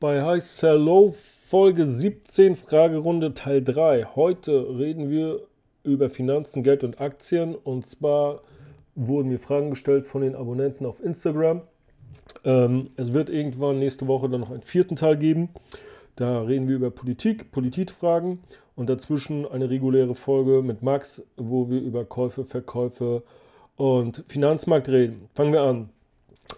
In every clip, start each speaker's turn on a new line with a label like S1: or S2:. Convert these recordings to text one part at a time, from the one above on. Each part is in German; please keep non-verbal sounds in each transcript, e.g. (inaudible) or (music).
S1: bei High Sell Low Folge 17 Fragerunde Teil 3. Heute reden wir über Finanzen, Geld und Aktien und zwar wurden mir Fragen gestellt von den Abonnenten auf Instagram. Ähm, es wird irgendwann nächste Woche dann noch einen vierten Teil geben. Da reden wir über Politik, Politikfragen und dazwischen eine reguläre Folge mit Max, wo wir über Käufe, Verkäufe und Finanzmarkt reden. Fangen wir an.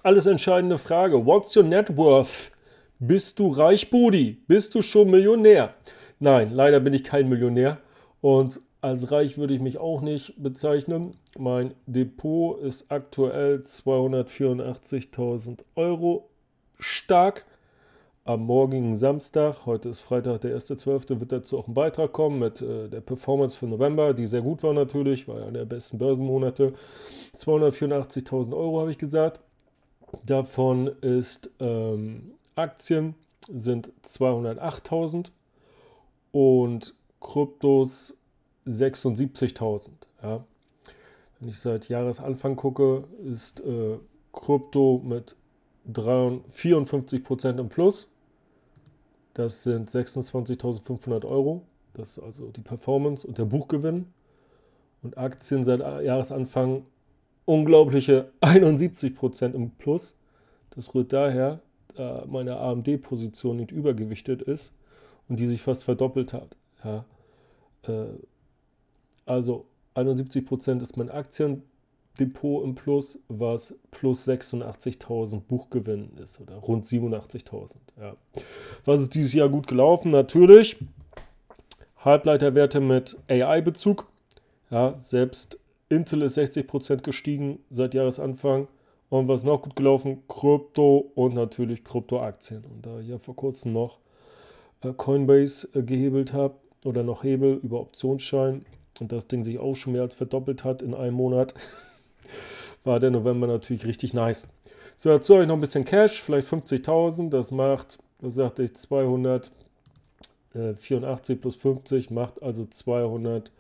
S1: Alles entscheidende Frage. What's your net worth? Bist du reich, Budi? Bist du schon Millionär? Nein, leider bin ich kein Millionär. Und als reich würde ich mich auch nicht bezeichnen. Mein Depot ist aktuell 284.000 Euro stark. Am morgigen Samstag, heute ist Freitag, der 1.12., wird dazu auch ein Beitrag kommen mit äh, der Performance für November, die sehr gut war natürlich, war einer der besten Börsenmonate. 284.000 Euro habe ich gesagt. Davon ist ähm, Aktien sind 208.000 und Kryptos 76.000. Ja. Wenn ich seit Jahresanfang gucke, ist äh, Krypto mit 54% im Plus. Das sind 26.500 Euro. Das ist also die Performance und der Buchgewinn. Und Aktien seit Jahresanfang unglaubliche 71% im Plus. Das rührt daher, da meine AMD-Position nicht übergewichtet ist und die sich fast verdoppelt hat. Ja. Äh, also 71% ist mein Aktiendepot im Plus, was plus 86.000 Buchgewinn ist oder rund 87.000. Ja. Was ist dieses Jahr gut gelaufen? Natürlich Halbleiterwerte mit AI-Bezug. Ja, selbst Intel ist 60% gestiegen seit Jahresanfang. Und was noch gut gelaufen? Krypto und natürlich Kryptoaktien. Und da ich ja vor kurzem noch äh, Coinbase äh, gehebelt habe oder noch hebel über Optionsschein und das Ding sich auch schon mehr als verdoppelt hat in einem Monat, (laughs) war der November natürlich richtig nice. So, dazu habe ich noch ein bisschen Cash, vielleicht 50.000. Das macht, was sagte ich, 284 plus 50 macht also 200.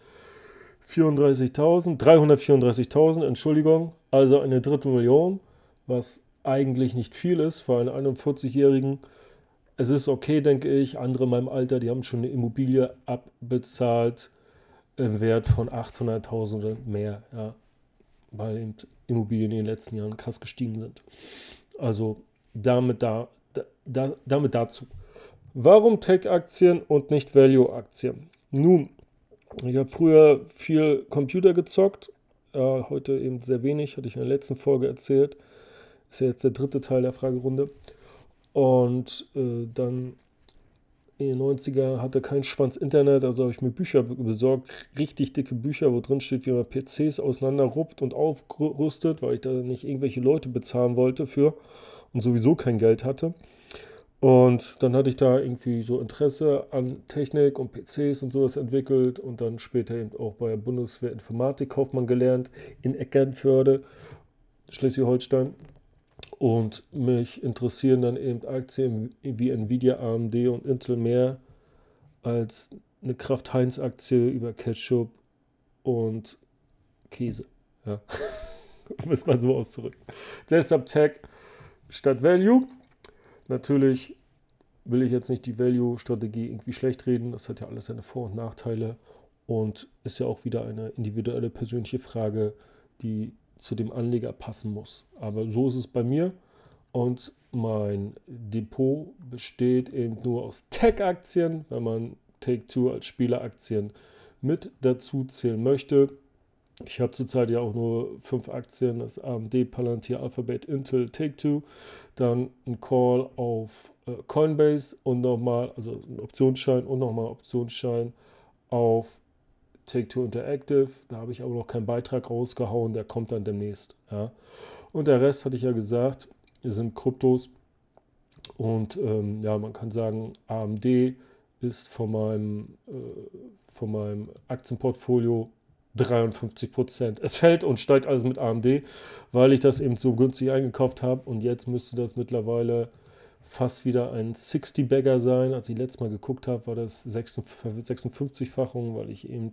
S1: 34.000, 334.000, Entschuldigung, also eine Drittelmillion, was eigentlich nicht viel ist für einen 41-Jährigen. Es ist okay, denke ich. Andere in meinem Alter, die haben schon eine Immobilie abbezahlt im Wert von 800.000 oder mehr, ja, weil eben Immobilien in den letzten Jahren krass gestiegen sind. Also damit, da, da, damit dazu. Warum Tech-Aktien und nicht Value-Aktien? Nun, ich habe früher viel Computer gezockt, äh, heute eben sehr wenig, hatte ich in der letzten Folge erzählt. Ist ja jetzt der dritte Teil der Fragerunde. Und äh, dann in den 90er hatte kein Schwanz Internet, also habe ich mir Bücher besorgt, richtig dicke Bücher, wo drin steht, wie man PCs auseinanderruppt und aufrüstet, weil ich da nicht irgendwelche Leute bezahlen wollte für und sowieso kein Geld hatte. Und dann hatte ich da irgendwie so Interesse an Technik und PCs und sowas entwickelt und dann später eben auch bei der Bundeswehr Informatikkaufmann gelernt in Eckernförde, Schleswig-Holstein. Und mich interessieren dann eben Aktien wie Nvidia, AMD und Intel mehr als eine Kraft-Heinz-Aktie über Ketchup und Käse. Ja. (laughs) um es mal so auszudrücken. Deshalb Tech statt Value. Natürlich will ich jetzt nicht die Value-Strategie irgendwie schlecht reden. Das hat ja alles seine Vor- und Nachteile und ist ja auch wieder eine individuelle persönliche Frage, die zu dem Anleger passen muss. Aber so ist es bei mir und mein Depot besteht eben nur aus Tech-Aktien, wenn man Take-Two als Spieleraktien mit dazu zählen möchte. Ich habe zurzeit ja auch nur fünf Aktien, das AMD, Palantir, Alphabet, Intel, Take-Two, dann ein Call auf äh, Coinbase und nochmal, also ein Optionsschein und nochmal Optionsschein auf Take-Two Interactive. Da habe ich aber noch keinen Beitrag rausgehauen, der kommt dann demnächst. Ja. Und der Rest hatte ich ja gesagt, sind Kryptos. Und ähm, ja, man kann sagen, AMD ist von meinem, äh, von meinem Aktienportfolio 53 Prozent. Es fällt und steigt alles mit AMD, weil ich das eben so günstig eingekauft habe und jetzt müsste das mittlerweile fast wieder ein 60-Bagger sein. Als ich letztes Mal geguckt habe, war das 56-fachung, weil ich eben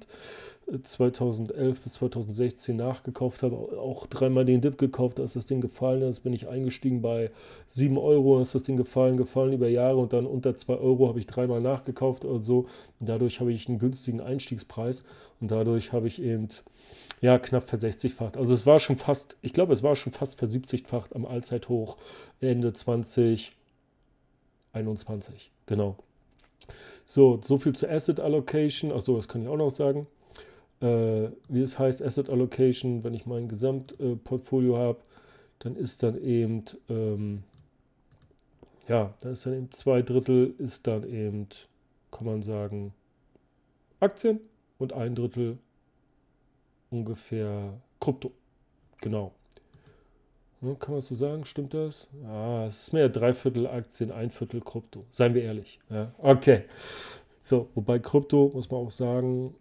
S1: 2011 bis 2016 nachgekauft habe. Auch dreimal den Dip gekauft, als das Ding gefallen ist. Bin ich eingestiegen bei 7 Euro, ist das Ding gefallen, gefallen über Jahre und dann unter 2 Euro habe ich dreimal nachgekauft oder so. dadurch habe ich einen günstigen Einstiegspreis und dadurch habe ich eben ja, knapp ver-60-facht. Also es war schon fast, ich glaube, es war schon fast ver-70-facht am Allzeithoch Ende 2021. Genau. So, so viel zu Asset Allocation. Achso, das kann ich auch noch sagen. Äh, wie es heißt, Asset Allocation, wenn ich mein Gesamtportfolio äh, habe, dann ist dann eben, ähm, ja, da ist dann eben zwei Drittel, ist dann eben, kann man sagen, Aktien und ein Drittel ungefähr Krypto. Genau. Ja, kann man so sagen? Stimmt das? Ah, es ist mehr drei Viertel Aktien, ein Viertel Krypto. Seien wir ehrlich. Ja, okay. So, wobei Krypto, muss man auch sagen,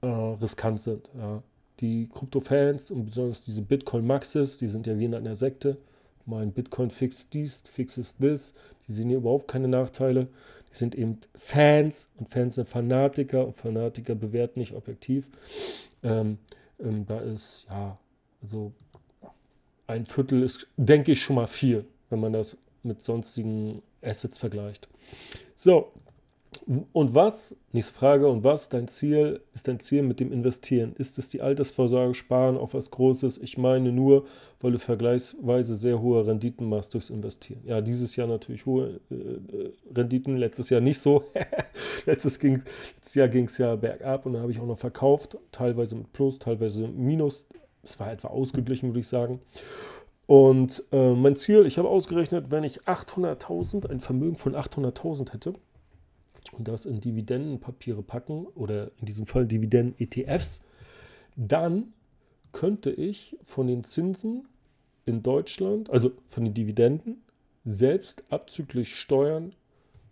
S1: äh, riskant sind. Ja. Die Krypto-Fans und besonders diese Bitcoin-Maxis, die sind ja wie in einer Sekte. Mein Bitcoin fixed dies, fixes this. Die sehen hier überhaupt keine Nachteile. Die sind eben Fans und Fans sind Fanatiker und Fanatiker bewerten nicht objektiv. Ähm, ähm, da ist, ja, also ein Viertel ist, denke ich, schon mal viel, wenn man das mit sonstigen Assets vergleicht. So, und was, nächste Frage, und was dein Ziel, ist dein Ziel mit dem Investieren? Ist es die Altersvorsorge, Sparen auf was Großes? Ich meine nur, weil du vergleichsweise sehr hohe Renditen machst durchs Investieren. Ja, dieses Jahr natürlich hohe äh, Renditen, letztes Jahr nicht so. (laughs) letztes, ging, letztes Jahr ging es ja bergab und dann habe ich auch noch verkauft, teilweise mit Plus, teilweise mit Minus. Es war etwa ausgeglichen, würde ich sagen. Und äh, mein Ziel, ich habe ausgerechnet, wenn ich 800.000, ein Vermögen von 800.000 hätte, und das in Dividendenpapiere packen oder in diesem Fall Dividenden-ETFs, dann könnte ich von den Zinsen in Deutschland, also von den Dividenden, selbst abzüglich Steuern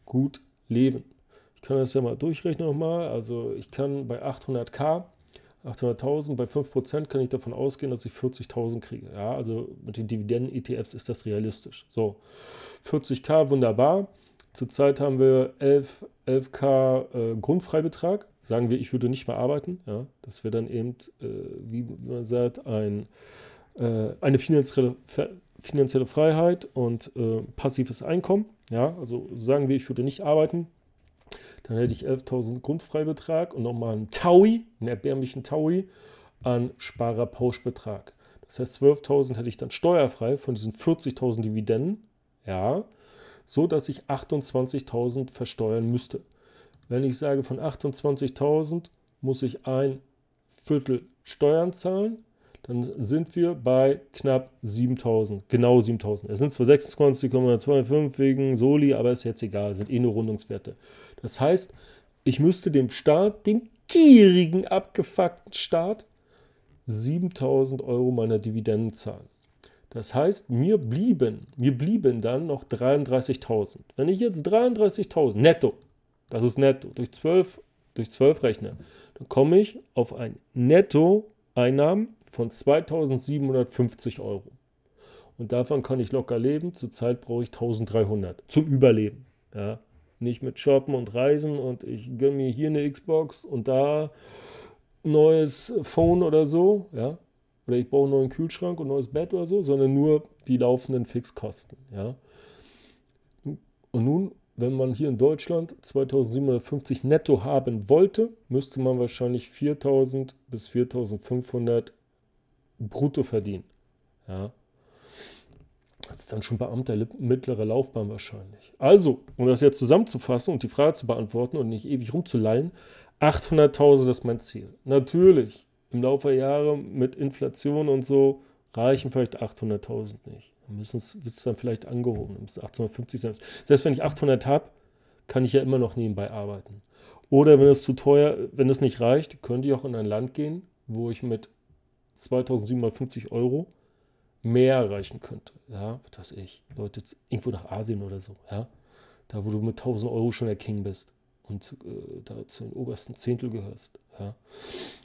S1: gut leben. Ich kann das ja mal durchrechnen nochmal. Also ich kann bei 800k, 800.000, bei 5% kann ich davon ausgehen, dass ich 40.000 kriege. Ja, also mit den Dividenden-ETFs ist das realistisch. So, 40k, wunderbar. Zurzeit haben wir 11, 11k äh, Grundfreibetrag. Sagen wir, ich würde nicht mehr arbeiten. Ja? Das wäre dann eben, äh, wie man sagt, ein, äh, eine finanzielle, finanzielle Freiheit und äh, passives Einkommen. Ja? Also sagen wir, ich würde nicht arbeiten. Dann hätte ich 11.000 Grundfreibetrag und nochmal einen Taui, einen erbärmlichen Taui an Sparerpauschbetrag. Das heißt, 12.000 hätte ich dann steuerfrei von diesen 40.000 Dividenden. Ja, so dass ich 28.000 versteuern müsste. Wenn ich sage, von 28.000 muss ich ein Viertel Steuern zahlen, dann sind wir bei knapp 7.000, genau 7.000. Es sind zwar 26,25 wegen Soli, aber ist jetzt egal, sind eh nur Rundungswerte. Das heißt, ich müsste dem Staat, dem gierigen, abgefuckten Staat, 7.000 Euro meiner Dividenden zahlen. Das heißt, mir blieben, mir blieben dann noch 33.000. Wenn ich jetzt 33.000 netto, das ist netto, durch 12, durch 12 rechne, dann komme ich auf ein Nettoeinnahmen von 2.750 Euro. Und davon kann ich locker leben. Zurzeit brauche ich 1300 zum Überleben. Ja? Nicht mit Shoppen und Reisen und ich gönne mir hier eine Xbox und da neues Phone oder so. Ja? oder ich baue einen neuen Kühlschrank und ein neues Bett oder so, sondern nur die laufenden Fixkosten. Ja? Und nun, wenn man hier in Deutschland 2750 netto haben wollte, müsste man wahrscheinlich 4000 bis 4500 brutto verdienen. Ja? Das ist dann schon Beamter mittlerer Laufbahn wahrscheinlich. Also, um das jetzt zusammenzufassen und die Frage zu beantworten und nicht ewig rumzulallen, 800.000 ist mein Ziel. Natürlich im Laufe der Jahre mit Inflation und so reichen vielleicht 800.000 nicht. Dann wird es dann vielleicht angehoben, dann 850 sein. Selbst wenn ich 800 habe, kann ich ja immer noch nebenbei arbeiten. Oder wenn es zu teuer, wenn es nicht reicht, könnte ich auch in ein Land gehen, wo ich mit 2750 Euro mehr erreichen könnte. Ja, was weiß ich. Leute, irgendwo nach Asien oder so. Ja, da wo du mit 1000 Euro schon der King bist und äh, da zu den obersten Zehntel gehörst. Ja.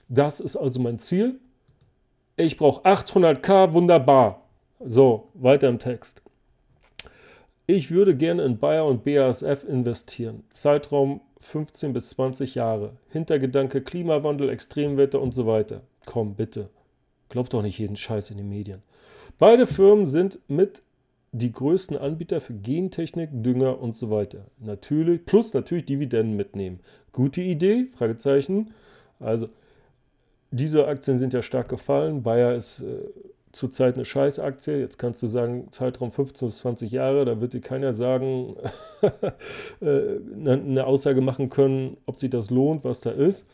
S1: Das ist also mein Ziel. Ich brauche 800k, wunderbar. So, weiter im Text. Ich würde gerne in Bayer und BASF investieren. Zeitraum 15 bis 20 Jahre. Hintergedanke Klimawandel, Extremwetter und so weiter. Komm, bitte. Glaubt doch nicht jeden Scheiß in den Medien. Beide Firmen sind mit die größten Anbieter für Gentechnik, Dünger und so weiter. Natürlich, plus natürlich Dividenden mitnehmen. Gute Idee? Fragezeichen. Also, diese Aktien sind ja stark gefallen. Bayer ist äh, zurzeit eine Scheißaktie. Jetzt kannst du sagen, Zeitraum 15 bis 20 Jahre, da wird dir keiner sagen, (laughs) äh, eine Aussage machen können, ob sich das lohnt, was da ist.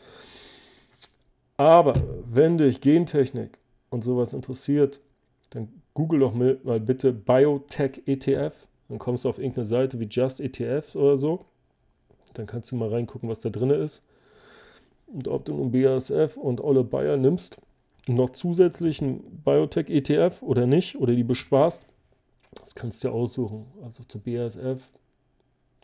S1: Aber wenn dich Gentechnik und sowas interessiert, dann google doch mal bitte Biotech ETF. Dann kommst du auf irgendeine Seite wie Just ETFs oder so. Dann kannst du mal reingucken, was da drin ist. Und ob du nun BASF und Olle Bayer nimmst, noch zusätzlichen Biotech-ETF oder nicht, oder die bespaßt, das kannst du ja aussuchen. Also zu BASF,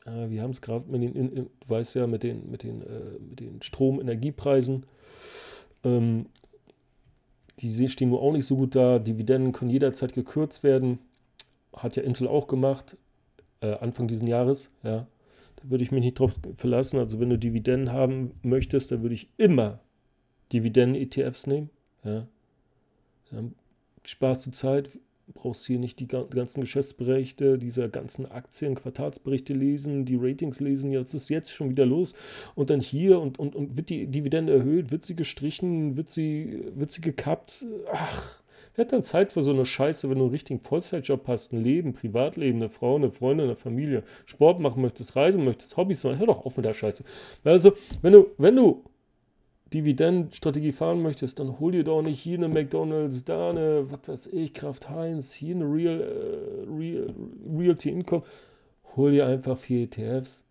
S1: äh, wir haben es gerade mit den, in, du weißt ja, mit den, mit den, äh, mit den Strom-Energiepreisen. Ähm, die stehen nur auch nicht so gut da. Dividenden können jederzeit gekürzt werden. Hat ja Intel auch gemacht, äh, Anfang dieses Jahres. Ja. Da würde ich mich nicht drauf verlassen. Also wenn du Dividenden haben möchtest, dann würde ich immer Dividenden-ETFs nehmen. Ja. Dann sparst du Zeit, brauchst hier nicht die ganzen Geschäftsberichte dieser ganzen Aktien, Quartalsberichte lesen, die Ratings lesen, jetzt ist jetzt schon wieder los. Und dann hier und, und, und wird die Dividende erhöht, wird sie gestrichen, wird sie, wird sie gekappt, ach, wer hat dann Zeit für so eine Scheiße, wenn du einen richtigen Vollzeitjob hast, ein Leben, Privatleben, eine Frau, eine Freundin, eine Familie, Sport machen möchtest, reisen möchtest, Hobbys machen, hör doch auf mit der Scheiße. Also, wenn du, wenn du Dividendenstrategie fahren möchtest, dann hol dir doch nicht hier eine McDonalds, da eine, was weiß ich, Kraft Heinz, hier eine Real, äh, Real, Realty Income. Hol dir einfach vier ETFs.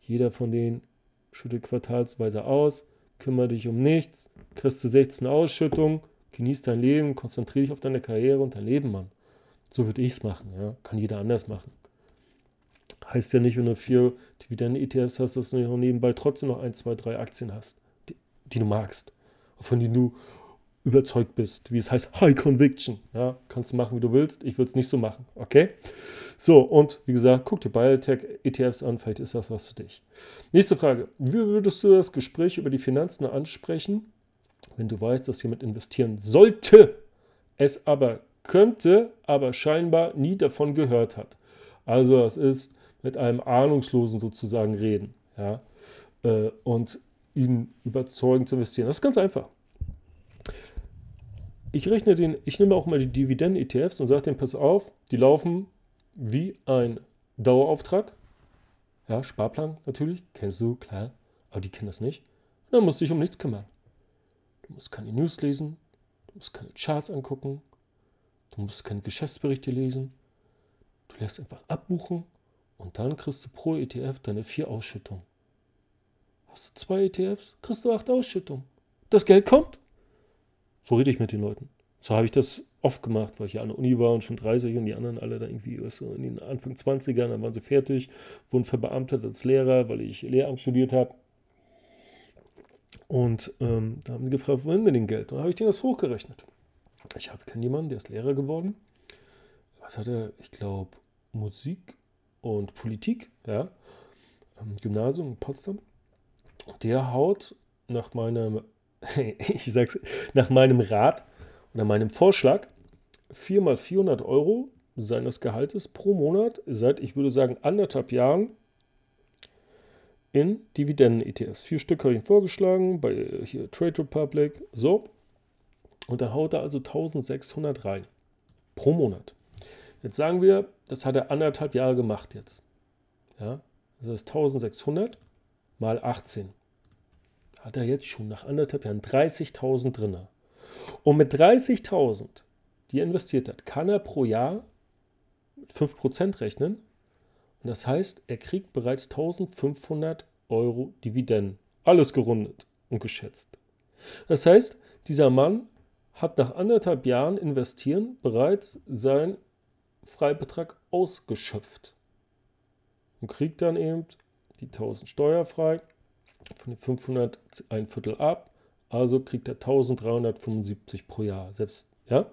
S1: Jeder von denen schüttet quartalsweise aus, kümmere dich um nichts, kriegst du 16 Ausschüttungen, genieß dein Leben, konzentriere dich auf deine Karriere und dein Leben, Mann. So würde ich es machen, ja. Kann jeder anders machen. Heißt ja nicht, wenn du vier Dividenden-ETFs hast, dass du nebenbei trotzdem noch ein, zwei, drei Aktien hast die du magst, von denen du überzeugt bist, wie es heißt, High Conviction. Ja, kannst du machen, wie du willst. Ich würde es nicht so machen. Okay? So, und wie gesagt, guck dir Biotech-ETFs an, vielleicht ist das was für dich. Nächste Frage. Wie würdest du das Gespräch über die Finanzen ansprechen, wenn du weißt, dass jemand investieren sollte, es aber könnte, aber scheinbar nie davon gehört hat? Also, das ist mit einem Ahnungslosen sozusagen reden. Ja? Äh, und ihn überzeugen zu investieren. Das ist ganz einfach. Ich rechne den, ich nehme auch mal die Dividenden-ETFs und sage dem, pass auf, die laufen wie ein Dauerauftrag. Ja, Sparplan natürlich, kennst du, klar, aber die kennen das nicht. Und dann musst du dich um nichts kümmern. Du musst keine News lesen, du musst keine Charts angucken, du musst keine Geschäftsberichte lesen. Du lässt einfach abbuchen und dann kriegst du pro ETF deine vier Ausschüttungen. Hast du zwei ETFs, kriegst du acht Ausschüttungen. Das Geld kommt. So rede ich mit den Leuten. So habe ich das oft gemacht, weil ich ja an der Uni war und schon 30 und die anderen alle da irgendwie so in den Anfang 20ern, dann waren sie fertig, wurden verbeamtet als Lehrer, weil ich Lehramt studiert habe. Und ähm, da haben sie gefragt, wohin mit dem Geld? Und dann habe ich denen das hochgerechnet. Ich habe keinen jemanden, der ist Lehrer geworden. Was hat er? Ich glaube, Musik und Politik, ja. Am Gymnasium in Potsdam der haut nach meinem, (laughs) ich sag's, nach meinem Rat oder meinem Vorschlag 4 mal 400 Euro seines Gehaltes pro Monat seit, ich würde sagen, anderthalb Jahren in Dividenden-ETFs. Vier Stück habe ich vorgeschlagen, bei hier Trade Republic, so. Und da haut er also 1600 rein pro Monat. Jetzt sagen wir, das hat er anderthalb Jahre gemacht jetzt. Ja, das ist 1600 mal 18. Hat er jetzt schon nach anderthalb Jahren 30.000 drin. Und mit 30.000, die er investiert hat, kann er pro Jahr mit 5% rechnen. Und das heißt, er kriegt bereits 1500 Euro Dividenden. Alles gerundet und geschätzt. Das heißt, dieser Mann hat nach anderthalb Jahren investieren bereits seinen Freibetrag ausgeschöpft und kriegt dann eben die 1000 steuerfrei, von den 500 ein Viertel ab, also kriegt er 1375 pro Jahr. Selbst, ja?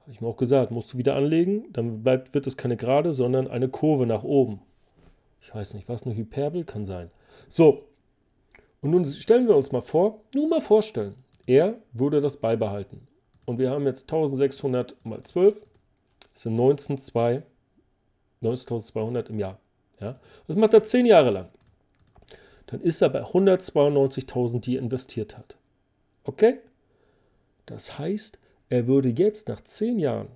S1: Habe ich mir auch gesagt, musst du wieder anlegen, dann bleibt, wird es keine Gerade, sondern eine Kurve nach oben. Ich weiß nicht, was eine Hyperbel kann sein. So, und nun stellen wir uns mal vor, nur mal vorstellen, er würde das beibehalten. Und wir haben jetzt 1600 mal 12, das sind 19,2, 19.200 im Jahr. Ja? Das macht er 10 Jahre lang. Dann ist er bei 192.000, die er investiert hat. Okay? Das heißt, er würde jetzt nach 10 Jahren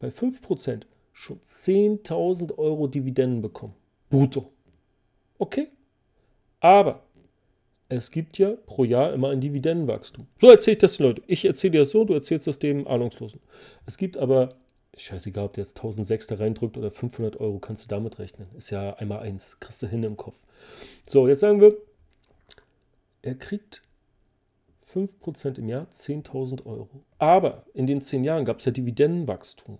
S1: bei 5% schon 10.000 Euro Dividenden bekommen. Brutto. Okay? Aber es gibt ja pro Jahr immer ein Dividendenwachstum. So erzähle ich das den Leuten. Ich erzähle dir das so, du erzählst das dem Ahnungslosen. Es gibt aber, scheißegal, ob der jetzt 1006 da reindrückt oder 500 Euro, kannst du damit rechnen. Ist ja einmal eins, kriegst du hin im Kopf. So, jetzt sagen wir, er kriegt 5% im Jahr 10.000 Euro. Aber in den 10 Jahren gab es ja Dividendenwachstum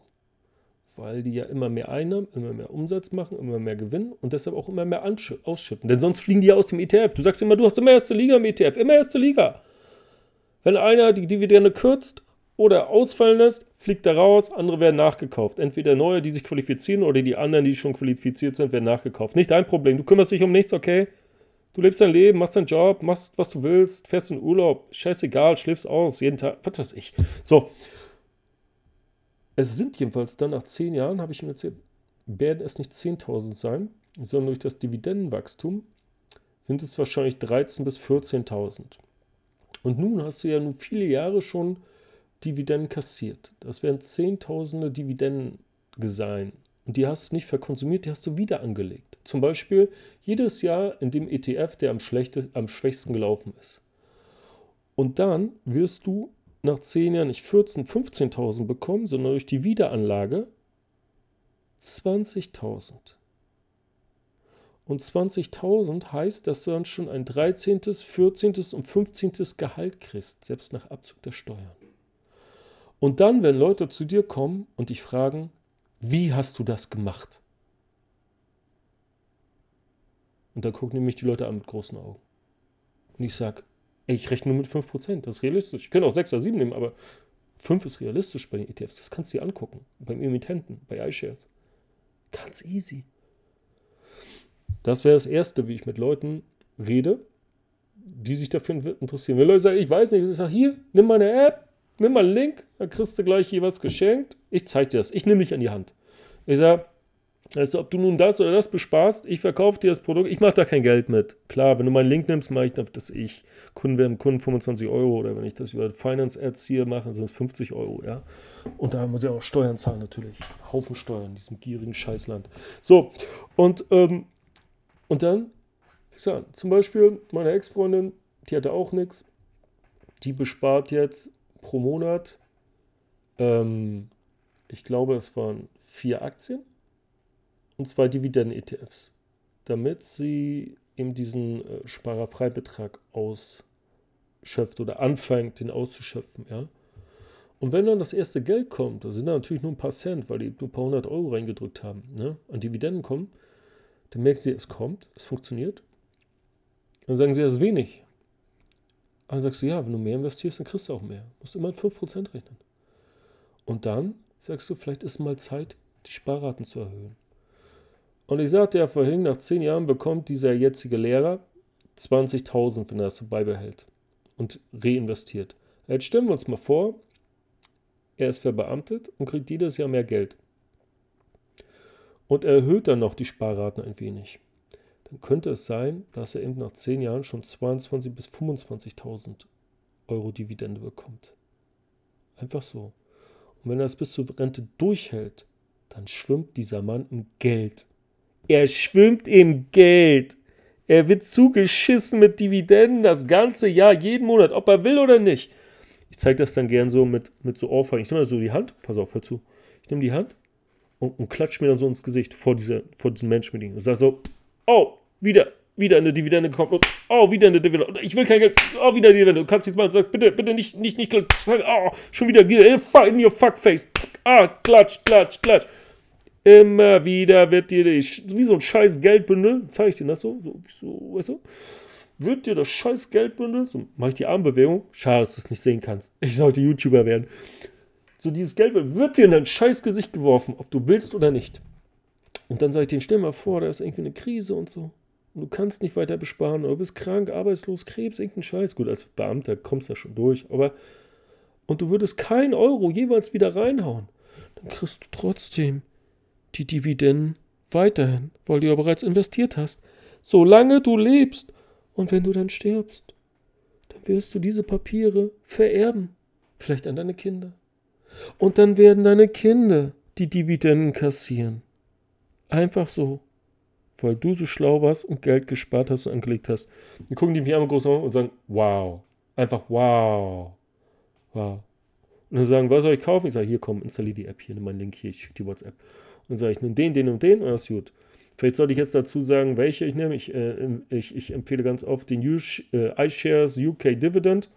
S1: weil die ja immer mehr Einnahmen, immer mehr Umsatz machen, immer mehr Gewinn und deshalb auch immer mehr ausschütten. Denn sonst fliegen die ja aus dem ETF. Du sagst immer, du hast immer erste Liga im ETF, immer erste Liga. Wenn einer die Dividende kürzt oder ausfallen lässt, fliegt er raus, andere werden nachgekauft. Entweder neue, die sich qualifizieren oder die anderen, die schon qualifiziert sind, werden nachgekauft. Nicht dein Problem. Du kümmerst dich um nichts, okay? Du lebst dein Leben, machst deinen Job, machst, was du willst, fährst in Urlaub, scheißegal, schläfst aus, jeden Tag, was weiß ich. So, es sind jedenfalls dann nach zehn Jahren, habe ich mir erzählt, werden es nicht 10.000 sein, sondern durch das Dividendenwachstum sind es wahrscheinlich 13.000 bis 14.000. Und nun hast du ja nun viele Jahre schon Dividenden kassiert. Das wären Zehntausende Dividenden sein. Und die hast du nicht verkonsumiert, die hast du wieder angelegt. Zum Beispiel jedes Jahr in dem ETF, der am, am schwächsten gelaufen ist. Und dann wirst du nach 10 Jahren nicht 14.000, 15.000 bekommen, sondern durch die Wiederanlage 20.000. Und 20.000 heißt, dass du dann schon ein 13., 14. und 15. Gehalt kriegst, selbst nach Abzug der Steuern. Und dann, wenn Leute zu dir kommen und dich fragen, wie hast du das gemacht? Und dann gucken nämlich die Leute an mit großen Augen. Und ich sage, ich rechne nur mit 5%, das ist realistisch. Ich könnte auch 6 oder 7 nehmen, aber 5 ist realistisch bei den ETFs. Das kannst du dir angucken. Beim Emittenten, bei iShares. Ganz easy. Das wäre das Erste, wie ich mit Leuten rede, die sich dafür interessieren. Wenn Leute sagen, ich weiß nicht, ich sage, hier, nimm meine App, nimm mal einen Link, dann kriegst du gleich jeweils geschenkt. Ich zeige dir das. Ich nehme dich an die Hand. Ich sage, also ob du nun das oder das besparst, ich verkaufe dir das Produkt, ich mache da kein Geld mit. Klar, wenn du meinen Link nimmst, mache ich das ich. Kunden werden Kunden 25 Euro oder wenn ich das über Finance Ads hier mache, sind es 50 Euro, ja. Und da muss ich auch Steuern zahlen natürlich. Haufen Steuern in diesem gierigen Scheißland. So, und, ähm, und dann, ich sage, zum Beispiel meine Ex-Freundin, die hatte auch nichts, die bespart jetzt pro Monat, ähm, ich glaube, es waren vier Aktien und zwei Dividenden-ETFs, damit sie eben diesen äh, Sparerfreibetrag ausschöpft oder anfängt, den auszuschöpfen. Ja? Und wenn dann das erste Geld kommt, da sind da natürlich nur ein paar Cent, weil die nur ein paar hundert Euro reingedrückt haben, ne? an Dividenden kommen, dann merken sie, es kommt, es funktioniert. Dann sagen sie, das ist wenig. Dann sagst du, ja, wenn du mehr investierst, dann kriegst du auch mehr. Musst immer mit 5% rechnen. Und dann sagst du, vielleicht ist mal Zeit, die Sparraten zu erhöhen. Und ich sagte ja vorhin, nach zehn Jahren bekommt dieser jetzige Lehrer 20.000, wenn er das so beibehält und reinvestiert. Jetzt stellen wir uns mal vor, er ist verbeamtet und kriegt jedes Jahr mehr Geld. Und er erhöht dann noch die Sparraten ein wenig. Dann könnte es sein, dass er eben nach zehn Jahren schon 22.000 bis 25.000 Euro Dividende bekommt. Einfach so. Und wenn er das bis zur Rente durchhält, dann schwimmt dieser Mann im Geld. Er schwimmt im Geld. Er wird zugeschissen mit Dividenden das ganze Jahr, jeden Monat, ob er will oder nicht. Ich zeige das dann gern so mit, mit so Ohrfeigen. Ich nehme so die Hand, pass auf, hör zu. Ich nehme die Hand und, und klatsch mir dann so ins Gesicht vor, diese, vor diesem Menschen mit ihm und sage so, oh, wieder, wieder eine Dividende kommt und oh, wieder eine Dividende. Ich will kein Geld. Oh, wieder eine Dividende. Du kannst jetzt mal, du sagst, bitte, bitte nicht, nicht, nicht, oh, schon wieder, wieder in your fuckface. Ah, klatsch, klatsch, klatsch. Immer wieder wird dir, wie so ein scheiß Geldbündel, zeige ich dir das so, so, so, weißt du? Wird dir das scheiß Geldbündel, so mache ich die Armbewegung, schade, dass du es nicht sehen kannst. Ich sollte YouTuber werden. So, dieses Geld wird dir in dein scheiß Gesicht geworfen, ob du willst oder nicht. Und dann sage ich denen, stell mal vor, da ist irgendwie eine Krise und so. Du kannst nicht weiter besparen oder bist krank, arbeitslos, Krebs, irgendein Scheiß. Gut, als Beamter kommst du ja schon durch, aber und du würdest keinen Euro jeweils wieder reinhauen, dann kriegst du trotzdem die Dividenden weiterhin, weil du ja bereits investiert hast. Solange du lebst und wenn du dann stirbst, dann wirst du diese Papiere vererben, vielleicht an deine Kinder. Und dann werden deine Kinder die Dividenden kassieren. Einfach so. Weil du so schlau warst und Geld gespart hast und angelegt hast. Dann gucken die mich einmal groß an und sagen, wow. Einfach wow. Wow. Und dann sagen, was soll ich kaufen? Ich sage, hier komm, installiere die App, hier nimm meinen Link hier, ich schicke die WhatsApp. Und dann sage ich, nimm den, den und den und das ist gut. Vielleicht sollte ich jetzt dazu sagen, welche ich nehme. Ich, äh, ich, ich empfehle ganz oft den äh, iShares UK Dividend,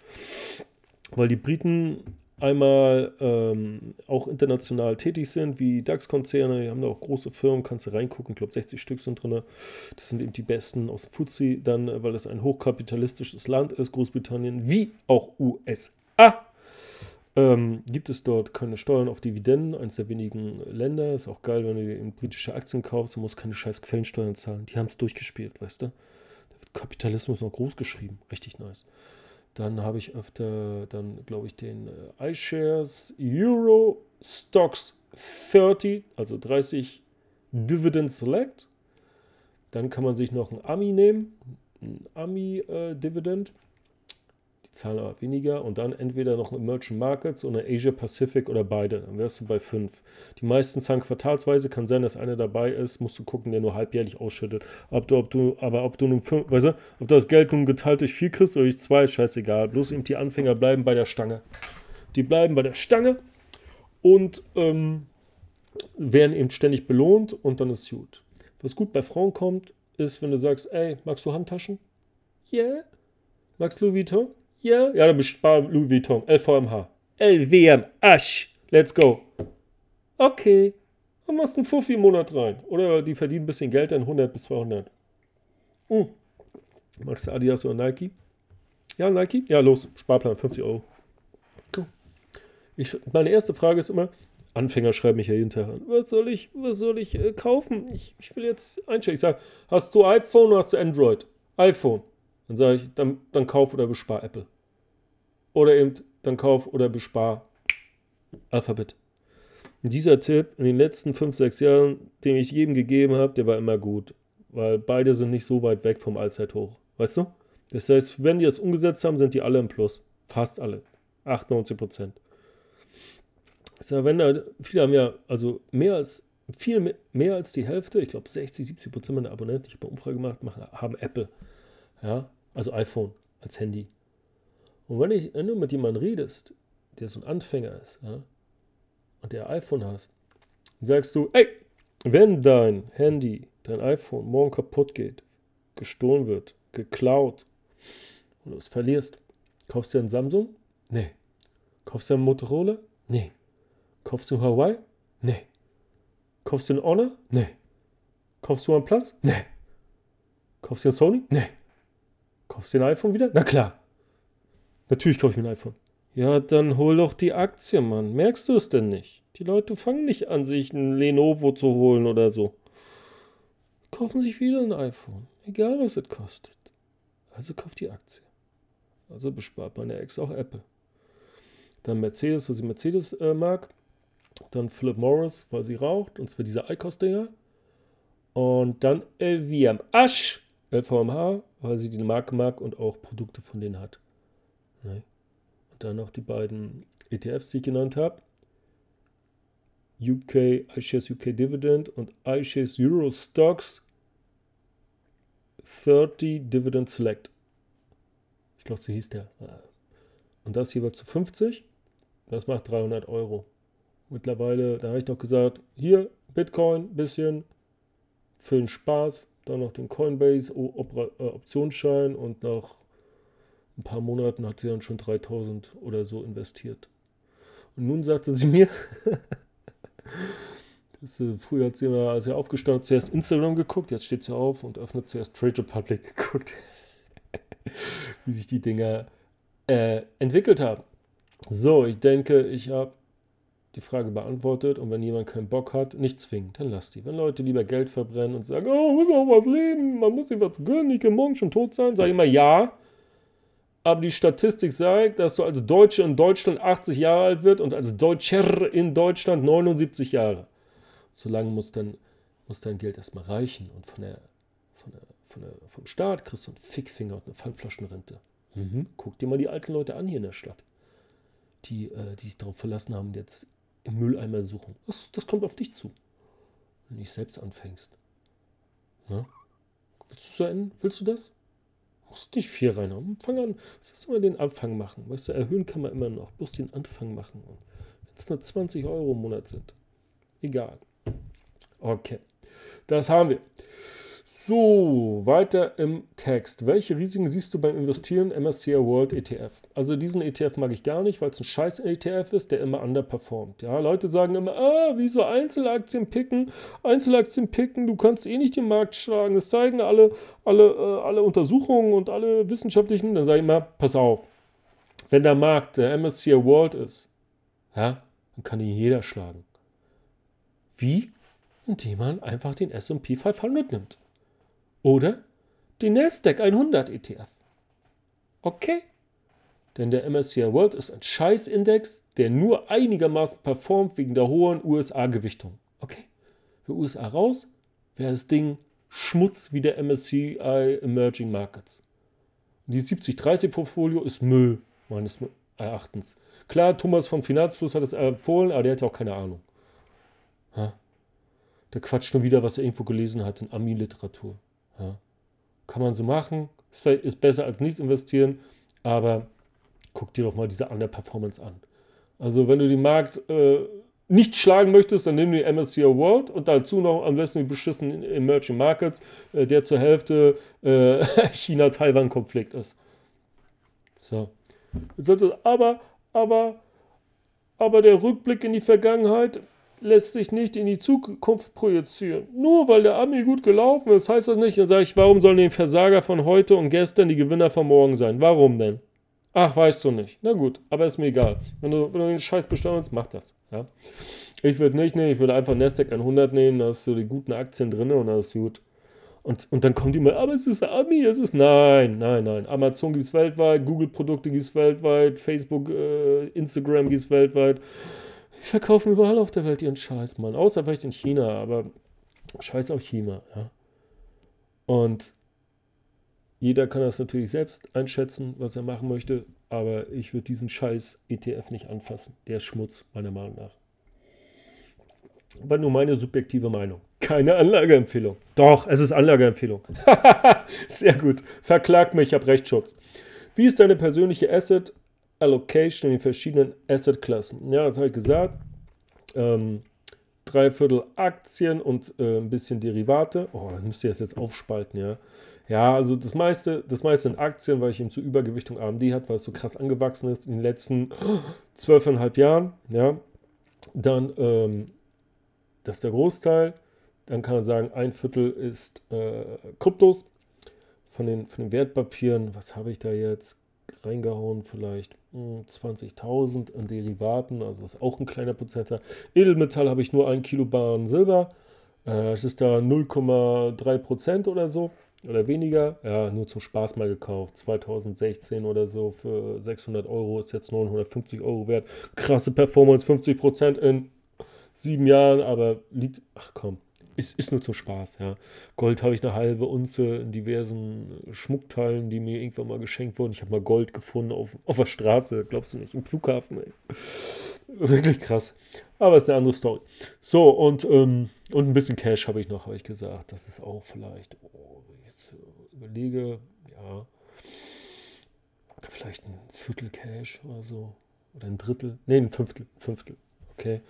S1: weil die Briten einmal ähm, auch international tätig sind, wie DAX-Konzerne, die haben da auch große Firmen, kannst du reingucken, ich glaube 60 Stück sind drin. Das sind eben die besten aus dem FTSE, dann, weil es ein hochkapitalistisches Land ist, Großbritannien, wie auch USA. Ähm, gibt es dort keine Steuern auf Dividenden, eines der wenigen Länder. Ist auch geil, wenn du britische Aktien kaufst, du musst keine scheiß Quellensteuern zahlen. Die haben es durchgespielt, weißt du? Da wird Kapitalismus noch groß geschrieben. Richtig nice. Dann habe ich öfter, dann glaube ich, den äh, iShares Euro Stocks 30, also 30 Dividend Select. Dann kann man sich noch ein AMI nehmen, ein AMI äh, Dividend. Zahlen aber weniger. Und dann entweder noch Emerging Markets oder Asia Pacific oder beide. Dann wärst du bei 5. Die meisten zahlen quartalsweise. Kann sein, dass einer dabei ist. Musst du gucken, der nur halbjährlich ausschüttet. Ob du, ob du, aber ob du nun fünf, weißt du, ob du das Geld nun geteilt durch 4 kriegst oder durch 2, ist scheißegal. Bloß eben die Anfänger bleiben bei der Stange. Die bleiben bei der Stange und ähm, werden eben ständig belohnt und dann ist gut. Was gut bei Frauen kommt, ist, wenn du sagst, ey, magst du Handtaschen? Yeah. Magst Louis Vuitton? Ja? Ja, dann bespar Louis Vuitton. LVMH. LWM. Asch. Let's go. Okay. Dann machst du einen Fuffi im Monat rein. Oder die verdienen ein bisschen Geld, dann 100 bis 200. Hm. Magst du Adidas oder Nike? Ja, Nike? Ja, los. Sparplan, 50 Euro. Cool. Ich, meine erste Frage ist immer, Anfänger schreiben mich ja jeden Tag an. Was soll ich, was soll ich äh, kaufen? Ich, ich will jetzt einstellen. Ich sage, hast du iPhone oder hast du Android? iPhone. Dann sage ich, dann, dann kauf oder bespar Apple. Oder eben, dann kauf oder bespar Alphabet. dieser Tipp in den letzten 5, 6 Jahren, den ich jedem gegeben habe, der war immer gut. Weil beide sind nicht so weit weg vom Allzeithoch. Weißt du? Das heißt, wenn die das umgesetzt haben, sind die alle im Plus. Fast alle. 98 Prozent. Also wenn da, viele haben ja, also mehr als, viel mehr, mehr als die Hälfte, ich glaube 60, 70 Prozent meiner Abonnenten, ich habe eine Umfrage gemacht, machen, haben Apple. Ja, also iPhone als Handy. Und wenn, ich, wenn du mit jemandem redest, der so ein Anfänger ist, ja, und der iPhone hast, sagst du, ey, wenn dein Handy, dein iPhone morgen kaputt geht, gestohlen wird, geklaut und du es verlierst, kaufst du ein Samsung? Nee. Kaufst du ein Motorola? Nee. Kaufst du ein Huawei? Nee. Kaufst du ein Honor? Nee. Kaufst du ein Plus? Nee. Kaufst du ein Sony? Nee. Kaufst du ein iPhone wieder? Na klar. Natürlich kaufe ich mir ein iPhone. Ja, dann hol doch die Aktie, Mann. Merkst du es denn nicht? Die Leute fangen nicht an, sich ein Lenovo zu holen oder so. Kaufen sich wieder ein iPhone. Egal, was es kostet. Also kauft die Aktie. Also bespart meine Ex auch Apple. Dann Mercedes, weil sie Mercedes äh, mag. Dann Philip Morris, weil sie raucht. Und zwar diese ICOS-Dinger. Und dann LVM Asch, LVMH, weil sie die Marke mag und auch Produkte von denen hat. Ne? Und dann noch die beiden ETFs, die ich genannt habe. UK, iShares UK Dividend und iShares Euro Stocks 30 Dividend Select. Ich glaube, so hieß der. Und das jeweils zu 50. Das macht 300 Euro. Mittlerweile, da habe ich doch gesagt, hier Bitcoin, bisschen für den Spaß, dann noch den Coinbase äh, Optionsschein und nach ein paar Monaten hat sie dann schon 3000 oder so investiert. Und nun sagte sie mir, (laughs) das, äh, früher hat sie immer, als sie aufgestanden zuerst Instagram geguckt, jetzt steht sie auf und öffnet zuerst Trade Republic (laughs) geguckt, wie sich die Dinger äh, entwickelt haben. So, ich denke, ich habe die Frage beantwortet. Und wenn jemand keinen Bock hat, nicht zwingen, dann lass die. Wenn Leute lieber Geld verbrennen und sagen, oh, man muss auch was leben, man muss sich was gönnen, ich kann morgen schon tot sein, sage ich immer ja. Aber die Statistik sagt, dass du als Deutsche in Deutschland 80 Jahre alt wird und als Deutscher in Deutschland 79 Jahre. Solange muss, dann, muss dein Geld erstmal reichen. Und von der, von der, von der, vom Staat kriegst du einen Fickfinger und eine Pfandflaschenrente. Mhm. Guck dir mal die alten Leute an hier in der Stadt, die, äh, die sich darauf verlassen haben, jetzt im Mülleimer suchen. Das, das kommt auf dich zu, wenn du nicht selbst anfängst. Na? Willst du so enden? Willst du das? Musst nicht viel reinhauen. Fang an. Ist immer den Anfang machen. Weißt du, erhöhen kann man immer noch. Bloß den Anfang machen. Wenn es nur 20 Euro im Monat sind. Egal. Okay. Das haben wir. So, weiter im Text. Welche Risiken siehst du beim Investieren im MSCI World ETF? Also diesen ETF mag ich gar nicht, weil es ein scheiß ETF ist, der immer underperformt. Ja, Leute sagen immer, ah, wieso Einzelaktien picken? Einzelaktien picken, du kannst eh nicht den Markt schlagen. Das zeigen alle, alle, äh, alle Untersuchungen und alle wissenschaftlichen. Dann sage ich immer, pass auf, wenn der Markt der MSCI World ist, ja, dann kann ihn jeder schlagen. Wie? Indem man einfach den S&P 500 nimmt. Oder den Nasdaq 100 ETF. Okay? Denn der MSCI World ist ein Scheißindex, der nur einigermaßen performt wegen der hohen USA-Gewichtung. Okay? Für USA raus wäre das Ding Schmutz wie der MSCI Emerging Markets. Die 70-30-Portfolio ist Müll, meines Erachtens. Klar, Thomas von Finanzfluss hat es empfohlen, aber der hat auch keine Ahnung. Der quatscht nur wieder, was er irgendwo gelesen hat in Ami-Literatur. Ja. Kann man so machen, ist, ist besser als nichts investieren, aber guck dir doch mal diese Underperformance an. Also wenn du den Markt äh, nicht schlagen möchtest, dann nimm die MSCI World und dazu noch am besten die beschissenen Emerging Markets, äh, der zur Hälfte äh, (laughs) China-Taiwan-Konflikt ist. So. Aber, aber, aber der Rückblick in die Vergangenheit lässt sich nicht in die Zukunft projizieren. Nur weil der Ami gut gelaufen ist, heißt das nicht. Dann sage ich, warum sollen die Versager von heute und gestern die Gewinner von morgen sein? Warum denn? Ach, weißt du nicht. Na gut, aber ist mir egal. Wenn du, wenn du den Scheiß bestimmen willst, mach das. Ja? Ich würde nicht nehmen, ich würde einfach Nasdaq 100 nehmen, da hast du die guten Aktien drin und das ist gut. Und, und dann kommt immer, aber es ist Ami, es ist. Nein, nein, nein. Amazon gibt es weltweit, Google-Produkte gibt es weltweit, Facebook, äh, Instagram gibt es weltweit. Die verkaufen überall auf der Welt ihren Scheiß, Mann. Außer vielleicht in China, aber Scheiß auf China, ja. Und jeder kann das natürlich selbst einschätzen, was er machen möchte, aber ich würde diesen Scheiß ETF nicht anfassen. Der ist Schmutz, meiner Meinung nach. Aber nur meine subjektive Meinung. Keine Anlageempfehlung. Doch, es ist Anlageempfehlung. (laughs) Sehr gut. Verklagt mich, ich habe Rechtsschutz. Wie ist deine persönliche Asset Allocation in den verschiedenen Assetklassen. Ja, das habe ich gesagt. Ähm, drei Viertel Aktien und äh, ein bisschen Derivate. Oh, dann müsst ihr das jetzt aufspalten, ja. Ja, also das meiste, das meiste in Aktien, weil ich eben zur Übergewichtung AMD hat, weil es so krass angewachsen ist in den letzten zwölfeinhalb Jahren, ja. Dann, ähm, das ist der Großteil. Dann kann man sagen, ein Viertel ist äh, Kryptos. Von den, von den Wertpapieren, was habe ich da jetzt? reingehauen, vielleicht 20.000 hm, an Derivaten, also ist auch ein kleiner Prozenter. Edelmetall habe ich nur ein Kilo Barren Silber, äh, es ist da 0,3 Prozent oder so oder weniger. Ja, nur zum Spaß mal gekauft. 2016 oder so für 600 Euro ist jetzt 950 Euro wert. Krasse Performance, 50 Prozent in sieben Jahren, aber liegt, ach komm, ist, ist nur zum Spaß, ja. Gold habe ich eine halbe Unze in diversen Schmuckteilen, die mir irgendwann mal geschenkt wurden. Ich habe mal Gold gefunden auf, auf der Straße, glaubst du nicht, im Flughafen, ey. Wirklich krass. Aber ist eine andere Story. So, und, ähm, und ein bisschen Cash habe ich noch, habe ich gesagt. Das ist auch vielleicht, oh, jetzt überlege, ja, vielleicht ein Viertel Cash oder so. Oder ein Drittel. Nee, ein Fünftel. Fünftel. Okay.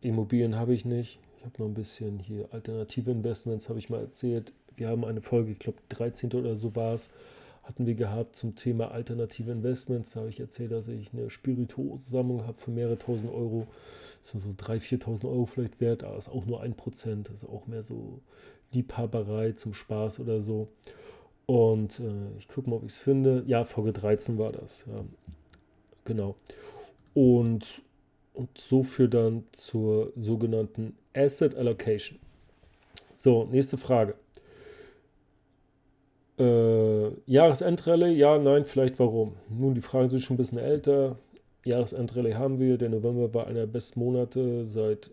S1: Immobilien habe ich nicht. Ich habe noch ein bisschen hier alternative Investments, habe ich mal erzählt. Wir haben eine Folge, ich glaube 13. oder so war es, hatten wir gehabt zum Thema alternative Investments. Da habe ich erzählt, dass ich eine Spirituosensammlung habe für mehrere tausend Euro. Das ist so 3.000, 4.000 Euro vielleicht wert, aber ist auch nur ein Prozent. Das ist auch mehr so Liebhaberei zum Spaß oder so. Und äh, ich gucke mal, ob ich es finde. Ja, Folge 13 war das. Ja. Genau. Und und so führt dann zur sogenannten Asset Allocation. So, nächste Frage. Äh, Jahresendrallye, ja, nein, vielleicht warum? Nun, die Fragen sind schon ein bisschen älter. Jahresendrallye haben wir. Der November war einer der besten Monate seit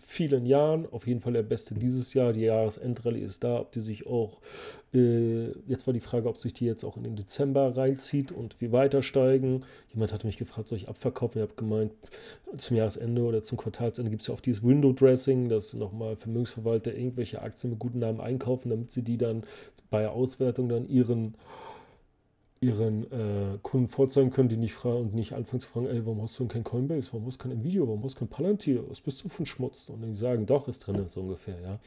S1: vielen Jahren. Auf jeden Fall der beste dieses Jahr. Die Jahresendrallye ist da. Ob die sich auch, äh, jetzt war die Frage, ob sich die jetzt auch in den Dezember reinzieht und wie weiter steigen. Jemand hatte mich gefragt, soll ich abverkaufen? Ich habe gemeint, zum Jahresende oder zum Quartalsende gibt es ja auch dieses Window Dressing, dass nochmal Vermögensverwalter irgendwelche Aktien mit guten Namen einkaufen, damit sie die dann bei Auswertung dann ihren ihren äh, Kunden vorzeigen können, die nicht fragen und nicht anfangen zu fragen, ey, warum hast du denn kein Coinbase, warum hast du kein Nvidia, warum hast du kein Palantir, was bist du für ein Schmutz? Und die sagen, doch, ist drin, so ungefähr, ja.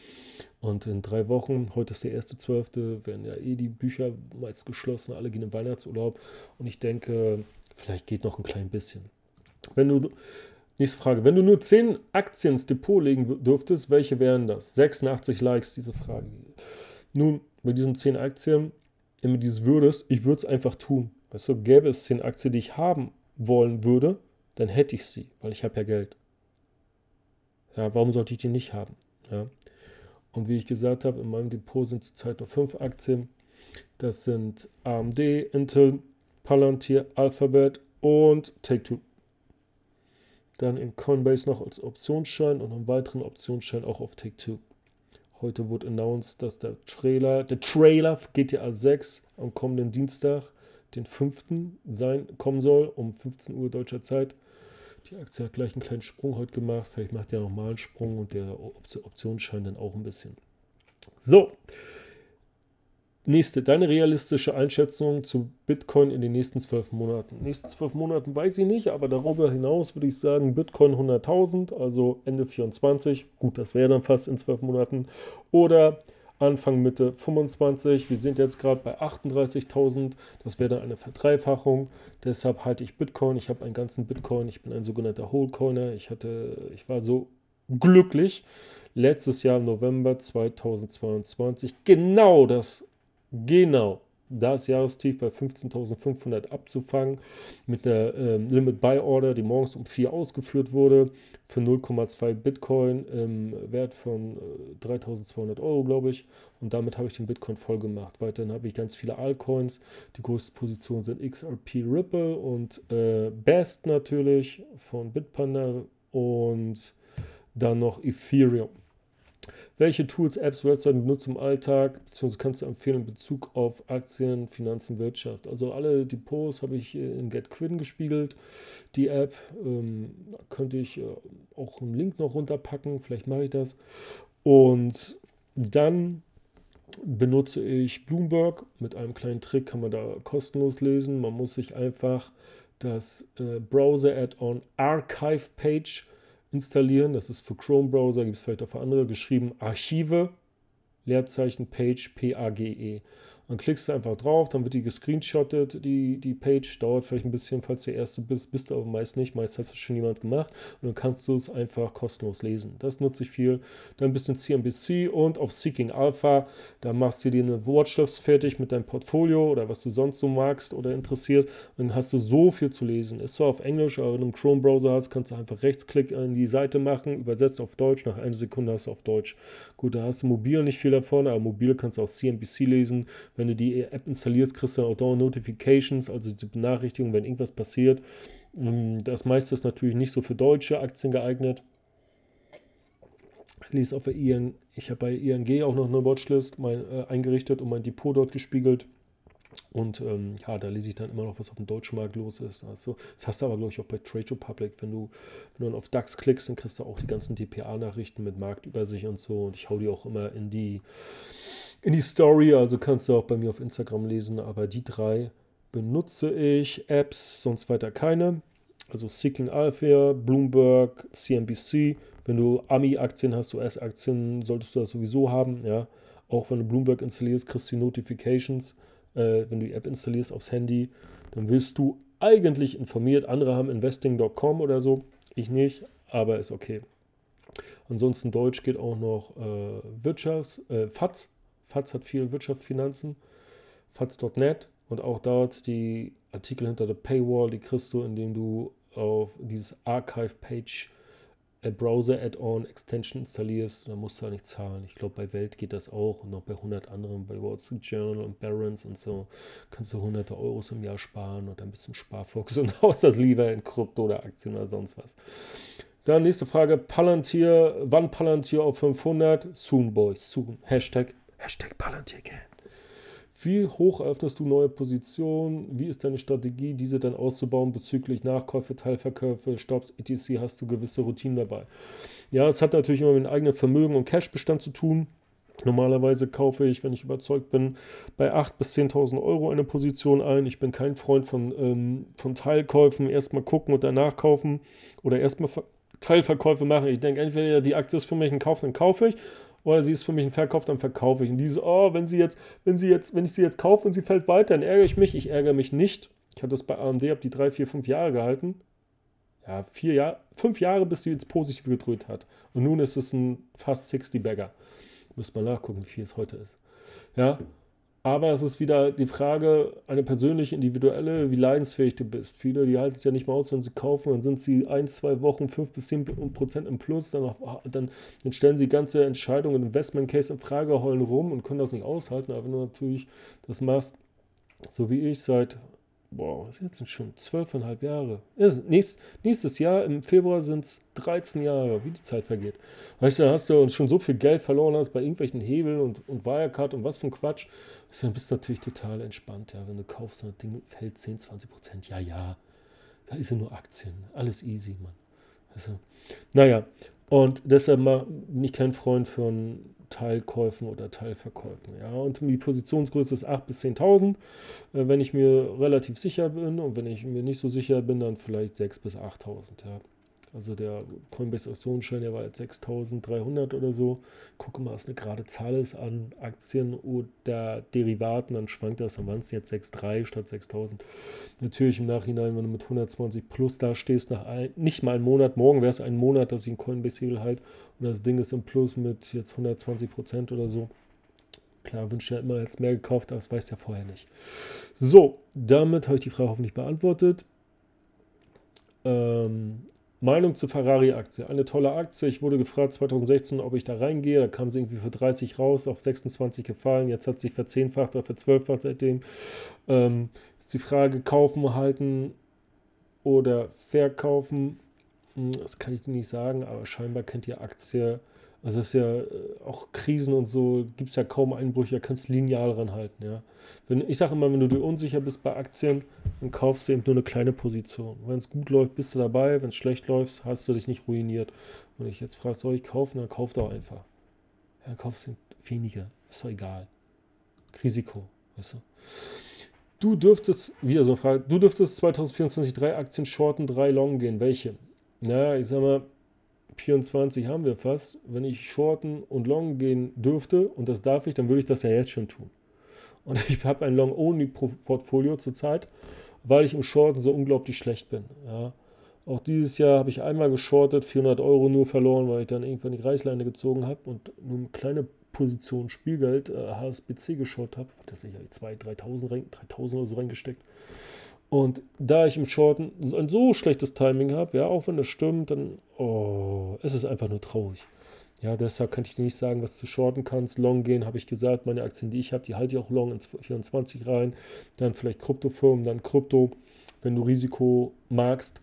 S1: Und in drei Wochen, heute ist der erste Zwölfte, werden ja eh die Bücher meist geschlossen, alle gehen in Weihnachtsurlaub und ich denke, vielleicht geht noch ein klein bisschen. Wenn du, nächste Frage, wenn du nur 10 Aktien ins Depot legen dürftest, welche wären das? 86 Likes, diese Frage. Nun, bei diesen 10 Aktien immer dieses würdest, ich würde es einfach tun. Weißt du, gäbe es zehn Aktien, die ich haben wollen würde, dann hätte ich sie, weil ich habe ja Geld. Ja, warum sollte ich die nicht haben? Ja. Und wie ich gesagt habe, in meinem Depot sind zurzeit noch fünf Aktien. Das sind AMD, Intel, Palantir, Alphabet und Take-Two. Dann in Coinbase noch als Optionsschein und einen weiteren Optionsschein auch auf Take-Two. Heute wurde announced, dass der Trailer, der Trailer GTA 6 am kommenden Dienstag, den 5. sein, kommen soll, um 15 Uhr deutscher Zeit. Die Aktie hat gleich einen kleinen Sprung heute gemacht. Vielleicht macht der nochmal einen Sprung und der Optionsschein dann auch ein bisschen. So, Nächste, deine realistische Einschätzung zu Bitcoin in den nächsten zwölf Monaten. Nächsten zwölf Monaten weiß ich nicht, aber darüber hinaus würde ich sagen, Bitcoin 100.000, also Ende 24. Gut, das wäre dann fast in zwölf Monaten. Oder Anfang Mitte 25. Wir sind jetzt gerade bei 38.000. Das wäre dann eine Verdreifachung. Deshalb halte ich Bitcoin. Ich habe einen ganzen Bitcoin. Ich bin ein sogenannter Wholecoiner. Ich hatte, ich war so glücklich letztes Jahr im November 2022 genau das genau das Jahrestief bei 15.500 abzufangen mit einer ähm, Limit Buy Order, die morgens um 4 ausgeführt wurde, für 0,2 Bitcoin im Wert von äh, 3.200 Euro, glaube ich. Und damit habe ich den Bitcoin voll gemacht. Weiterhin habe ich ganz viele Altcoins. Die größten Positionen sind XRP Ripple und äh, Best natürlich von Bitpanda und dann noch Ethereum. Welche Tools, Apps, Webseiten benutzt im Alltag, beziehungsweise kannst du empfehlen in Bezug auf Aktien, Finanzen, Wirtschaft? Also alle Depots habe ich in GetQuinn gespiegelt. Die App ähm, könnte ich äh, auch einen Link noch runterpacken, vielleicht mache ich das. Und dann benutze ich Bloomberg. Mit einem kleinen Trick kann man da kostenlos lesen. Man muss sich einfach das äh, Browser-Add-on Archive Page installieren. Das ist für Chrome-Browser, gibt es vielleicht auch für andere geschrieben. Archive, Leerzeichen, Page, P-A-G-E. Dann klickst du einfach drauf, dann wird die gescreenshottet, die, die Page. Dauert vielleicht ein bisschen, falls du der Erste bist, bist du aber meist nicht. Meist hast du schon jemand gemacht und dann kannst du es einfach kostenlos lesen. Das nutze ich viel. Dann ein bisschen CNBC und auf Seeking Alpha. Da machst du dir eine Watchlist fertig mit deinem Portfolio oder was du sonst so magst oder interessiert. Und dann hast du so viel zu lesen. Ist zwar auf Englisch, aber wenn du einen Chrome-Browser hast, kannst du einfach Rechtsklick an die Seite machen, übersetzt auf Deutsch. Nach einer Sekunde hast du auf Deutsch. Gut, da hast du mobil nicht viel davon, aber mobil kannst du auch CNBC lesen. Wenn du die App installierst, kriegst du auch dauernd Notifications, also die Benachrichtigung, wenn irgendwas passiert. Ähm, das meiste ist natürlich nicht so für deutsche Aktien geeignet. Ich auf der ING, ich habe bei ING auch noch eine Watchlist mein, äh, eingerichtet und mein Depot dort gespiegelt. Und ähm, ja, da lese ich dann immer noch, was auf dem deutschen Markt los ist. Also, das hast du aber, glaube ich, auch bei Trade Republic. Wenn du, wenn du dann auf DAX klickst, dann kriegst du auch die ganzen DPA-Nachrichten mit Marktübersicht und so. Und ich hau die auch immer in die, in die Story. Also kannst du auch bei mir auf Instagram lesen. Aber die drei benutze ich. Apps, sonst weiter keine. Also Seeking Alpha, Bloomberg, CNBC. Wenn du Ami-Aktien hast, US-Aktien, solltest du das sowieso haben. Ja. Auch wenn du Bloomberg installierst, kriegst du die Notifications äh, wenn du die App installierst aufs Handy, dann wirst du eigentlich informiert. Andere haben investing.com oder so, ich nicht, aber ist okay. Ansonsten Deutsch geht auch noch äh, Wirtschafts-, äh, FATS. FATS hat viel Wirtschaft, Finanzen. FATS.net und auch dort die Artikel hinter der Paywall, die kriegst du, indem du auf dieses Archive Page Browser Add-on Extension installierst, dann musst du halt nicht zahlen. Ich glaube, bei Welt geht das auch und auch bei 100 anderen, bei Wall Street Journal und Barron's und so, kannst du hunderte Euros im Jahr sparen und ein bisschen Sparfuchs (laughs) und haust das lieber in Krypto oder Aktien oder sonst was. Dann nächste Frage, Palantir, wann Palantir auf 500? Soon, Boys, soon. Hashtag, Hashtag Palantir again. Wie hoch öffnest du neue Positionen? Wie ist deine Strategie, diese dann auszubauen bezüglich Nachkäufe, Teilverkäufe, Stops, etc. Hast du gewisse Routinen dabei? Ja, es hat natürlich immer mit eigenem Vermögen und Cashbestand zu tun. Normalerweise kaufe ich, wenn ich überzeugt bin, bei 8.000 bis 10.000 Euro eine Position ein. Ich bin kein Freund von, ähm, von Teilkäufen. Erstmal gucken und danach kaufen oder erstmal Teilverkäufe machen. Ich denke, entweder die Aktie ist für mich ein Kauf, dann kaufe ich oder sie ist für mich ein Verkauf, dann verkaufe ich. Und diese, oh, wenn sie jetzt, wenn sie jetzt, wenn ich sie jetzt kaufe und sie fällt weiter, dann ärgere ich mich. Ich ärgere mich nicht. Ich hatte das bei AMD, habe die drei, vier, fünf Jahre gehalten. Ja, vier Jahre, fünf Jahre, bis sie ins Positive gedrückt hat. Und nun ist es ein fast 60-Bagger. Müsste mal nachgucken, wie viel es heute ist. Ja, aber es ist wieder die Frage, eine persönliche, individuelle, wie leidensfähig du bist. Viele, die halten es ja nicht mal aus, wenn sie kaufen, dann sind sie ein, zwei Wochen, fünf bis zehn Prozent im Plus, dann, dann, dann stellen sie ganze Entscheidungen, Investment Case in Frage, heulen rum und können das nicht aushalten. Aber wenn du natürlich das machst, so wie ich, seit boah, was jetzt sind schon zwölfeinhalb Jahre. Nächst, nächstes Jahr im Februar sind es 13 Jahre, wie die Zeit vergeht. Weißt du, hast du schon so viel Geld verloren hast bei irgendwelchen Hebeln und, und Wirecard und was für ein Quatsch. Weißt du, dann bist du natürlich total entspannt, ja. Wenn du kaufst, dann Ding fällt 10, 20 Prozent. Ja, ja. Da ist ja nur Aktien. Alles easy, Mann. Weißt du? Naja, und deshalb bin ich kein Freund von Teilkäufen oder Teilverkäufen. Ja? Und die Positionsgröße ist 8.000 bis 10.000, äh, wenn ich mir relativ sicher bin. Und wenn ich mir nicht so sicher bin, dann vielleicht 6.000 bis 8.000. Ja? Also der Coinbase Optionsschein, der war jetzt 6300 oder so. Gucke mal, was eine gerade Zahl ist an Aktien oder Derivaten, dann schwankt das, dann waren es jetzt 6,3 statt 6000. Natürlich im Nachhinein, wenn du mit 120 plus da stehst, nach ein, nicht mal einen Monat, morgen wäre es ein Monat, dass ich ein Coinbase Hebel halt und das Ding ist im Plus mit jetzt 120 Prozent oder so. Klar, wünsche ja immer jetzt mehr gekauft, aber das weiß ja vorher nicht. So, damit habe ich die Frage hoffentlich beantwortet. Ähm, Meinung zur Ferrari-Aktie. Eine tolle Aktie. Ich wurde gefragt 2016, ob ich da reingehe. Da kam sie irgendwie für 30 raus, auf 26 gefallen. Jetzt hat sie verzehnfacht oder verzwölffacht seitdem. Ähm, ist die Frage, kaufen, halten oder verkaufen. Hm, das kann ich nicht sagen, aber scheinbar kennt ihr Aktie also es ist ja äh, auch Krisen und so, gibt es ja kaum Einbrüche, kannst lineal ranhalten, ja. Wenn, ich sage immer, wenn du dir unsicher bist bei Aktien, dann kaufst du eben nur eine kleine Position. Wenn es gut läuft, bist du dabei, wenn es schlecht läuft, hast du dich nicht ruiniert. Wenn ich jetzt frage, soll ich kaufen, dann kauf doch einfach. Ja, kaufst du weniger, ist doch egal. Risiko, weißt du. Du dürftest, wieder so eine Frage, du dürftest 2024 drei Aktien shorten, drei long gehen. Welche? Naja, ich sag mal, 24 haben wir fast. Wenn ich shorten und long gehen dürfte, und das darf ich, dann würde ich das ja jetzt schon tun. Und (laughs) ich habe ein Long-Only-Portfolio zurzeit, weil ich im Shorten so unglaublich schlecht bin. Ja. Auch dieses Jahr habe ich einmal geschortet, 400 Euro nur verloren, weil ich dann irgendwann die Reißleine gezogen habe und nur eine kleine Position Spielgeld, äh, HSBC geschaut habe. Das ich 2.000, 3.000 3.000 oder so reingesteckt. Und da ich im Shorten ein so schlechtes Timing habe, ja, auch wenn das stimmt, dann, oh, es einfach nur traurig. Ja, deshalb kann ich dir nicht sagen, was du shorten kannst. Long gehen, habe ich gesagt, meine Aktien, die ich habe, die halte ich auch long ins 24 rein. Dann vielleicht Kryptofirmen, dann Krypto, wenn du Risiko magst.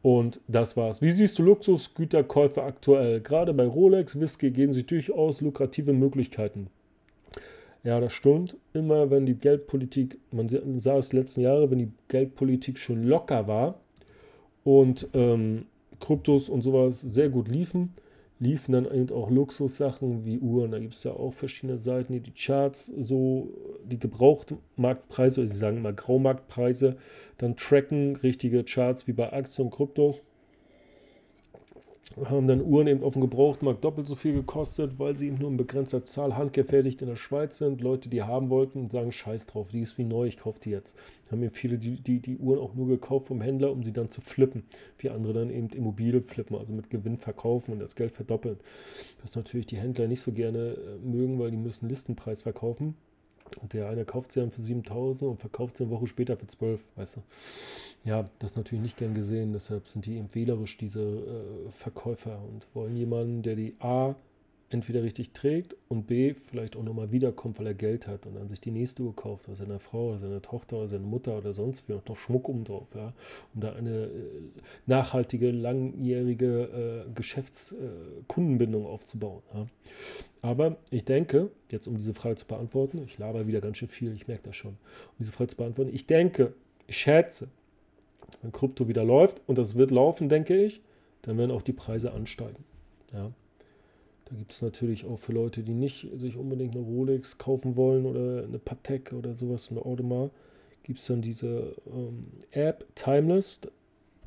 S1: Und das war's. Wie siehst du Luxusgüterkäufe aktuell? Gerade bei Rolex, Whisky geben sich durchaus lukrative Möglichkeiten. Ja, das stimmt. Immer wenn die Geldpolitik, man sah es letzten Jahre, wenn die Geldpolitik schon locker war und ähm, Kryptos und sowas sehr gut liefen, liefen dann eben auch Luxussachen wie Uhren. Da gibt es ja auch verschiedene Seiten, die die Charts so, die Gebrauchtmarktpreise, oder sie sagen mal Graumarktpreise, dann tracken, richtige Charts wie bei Aktien und Kryptos haben dann Uhren eben auf dem Gebrauchtmarkt doppelt so viel gekostet, weil sie eben nur in begrenzter Zahl handgefertigt in der Schweiz sind. Leute, die haben wollten, sagen Scheiß drauf, die ist wie neu, ich kaufe die jetzt. Haben eben viele die, die, die Uhren auch nur gekauft vom Händler, um sie dann zu flippen. Wie andere dann eben Immobilie flippen, also mit Gewinn verkaufen und das Geld verdoppeln. Was natürlich die Händler nicht so gerne äh, mögen, weil die müssen Listenpreis verkaufen. Und der eine kauft sie dann für 7000 und verkauft sie eine Woche später für 12, weißt du. Ja, das ist natürlich nicht gern gesehen, deshalb sind die eben wählerisch, diese äh, Verkäufer, und wollen jemanden, der die A entweder richtig trägt und B vielleicht auch nochmal wiederkommt, weil er Geld hat und dann sich die nächste Uhr kauft, oder seiner Frau oder seiner Tochter oder seine Mutter oder sonst wie und noch Schmuck um drauf, ja, um da eine äh, nachhaltige, langjährige äh, Geschäftskundenbindung äh, aufzubauen. Ja. Aber ich denke, jetzt um diese Frage zu beantworten, ich laber wieder ganz schön viel, ich merke das schon, um diese Frage zu beantworten, ich denke, ich schätze, wenn Krypto wieder läuft, und das wird laufen, denke ich, dann werden auch die Preise ansteigen. Ja. Da gibt es natürlich auch für Leute, die nicht sich unbedingt eine Rolex kaufen wollen oder eine Patek oder sowas, eine Audemars, gibt es dann diese ähm, App Timeless.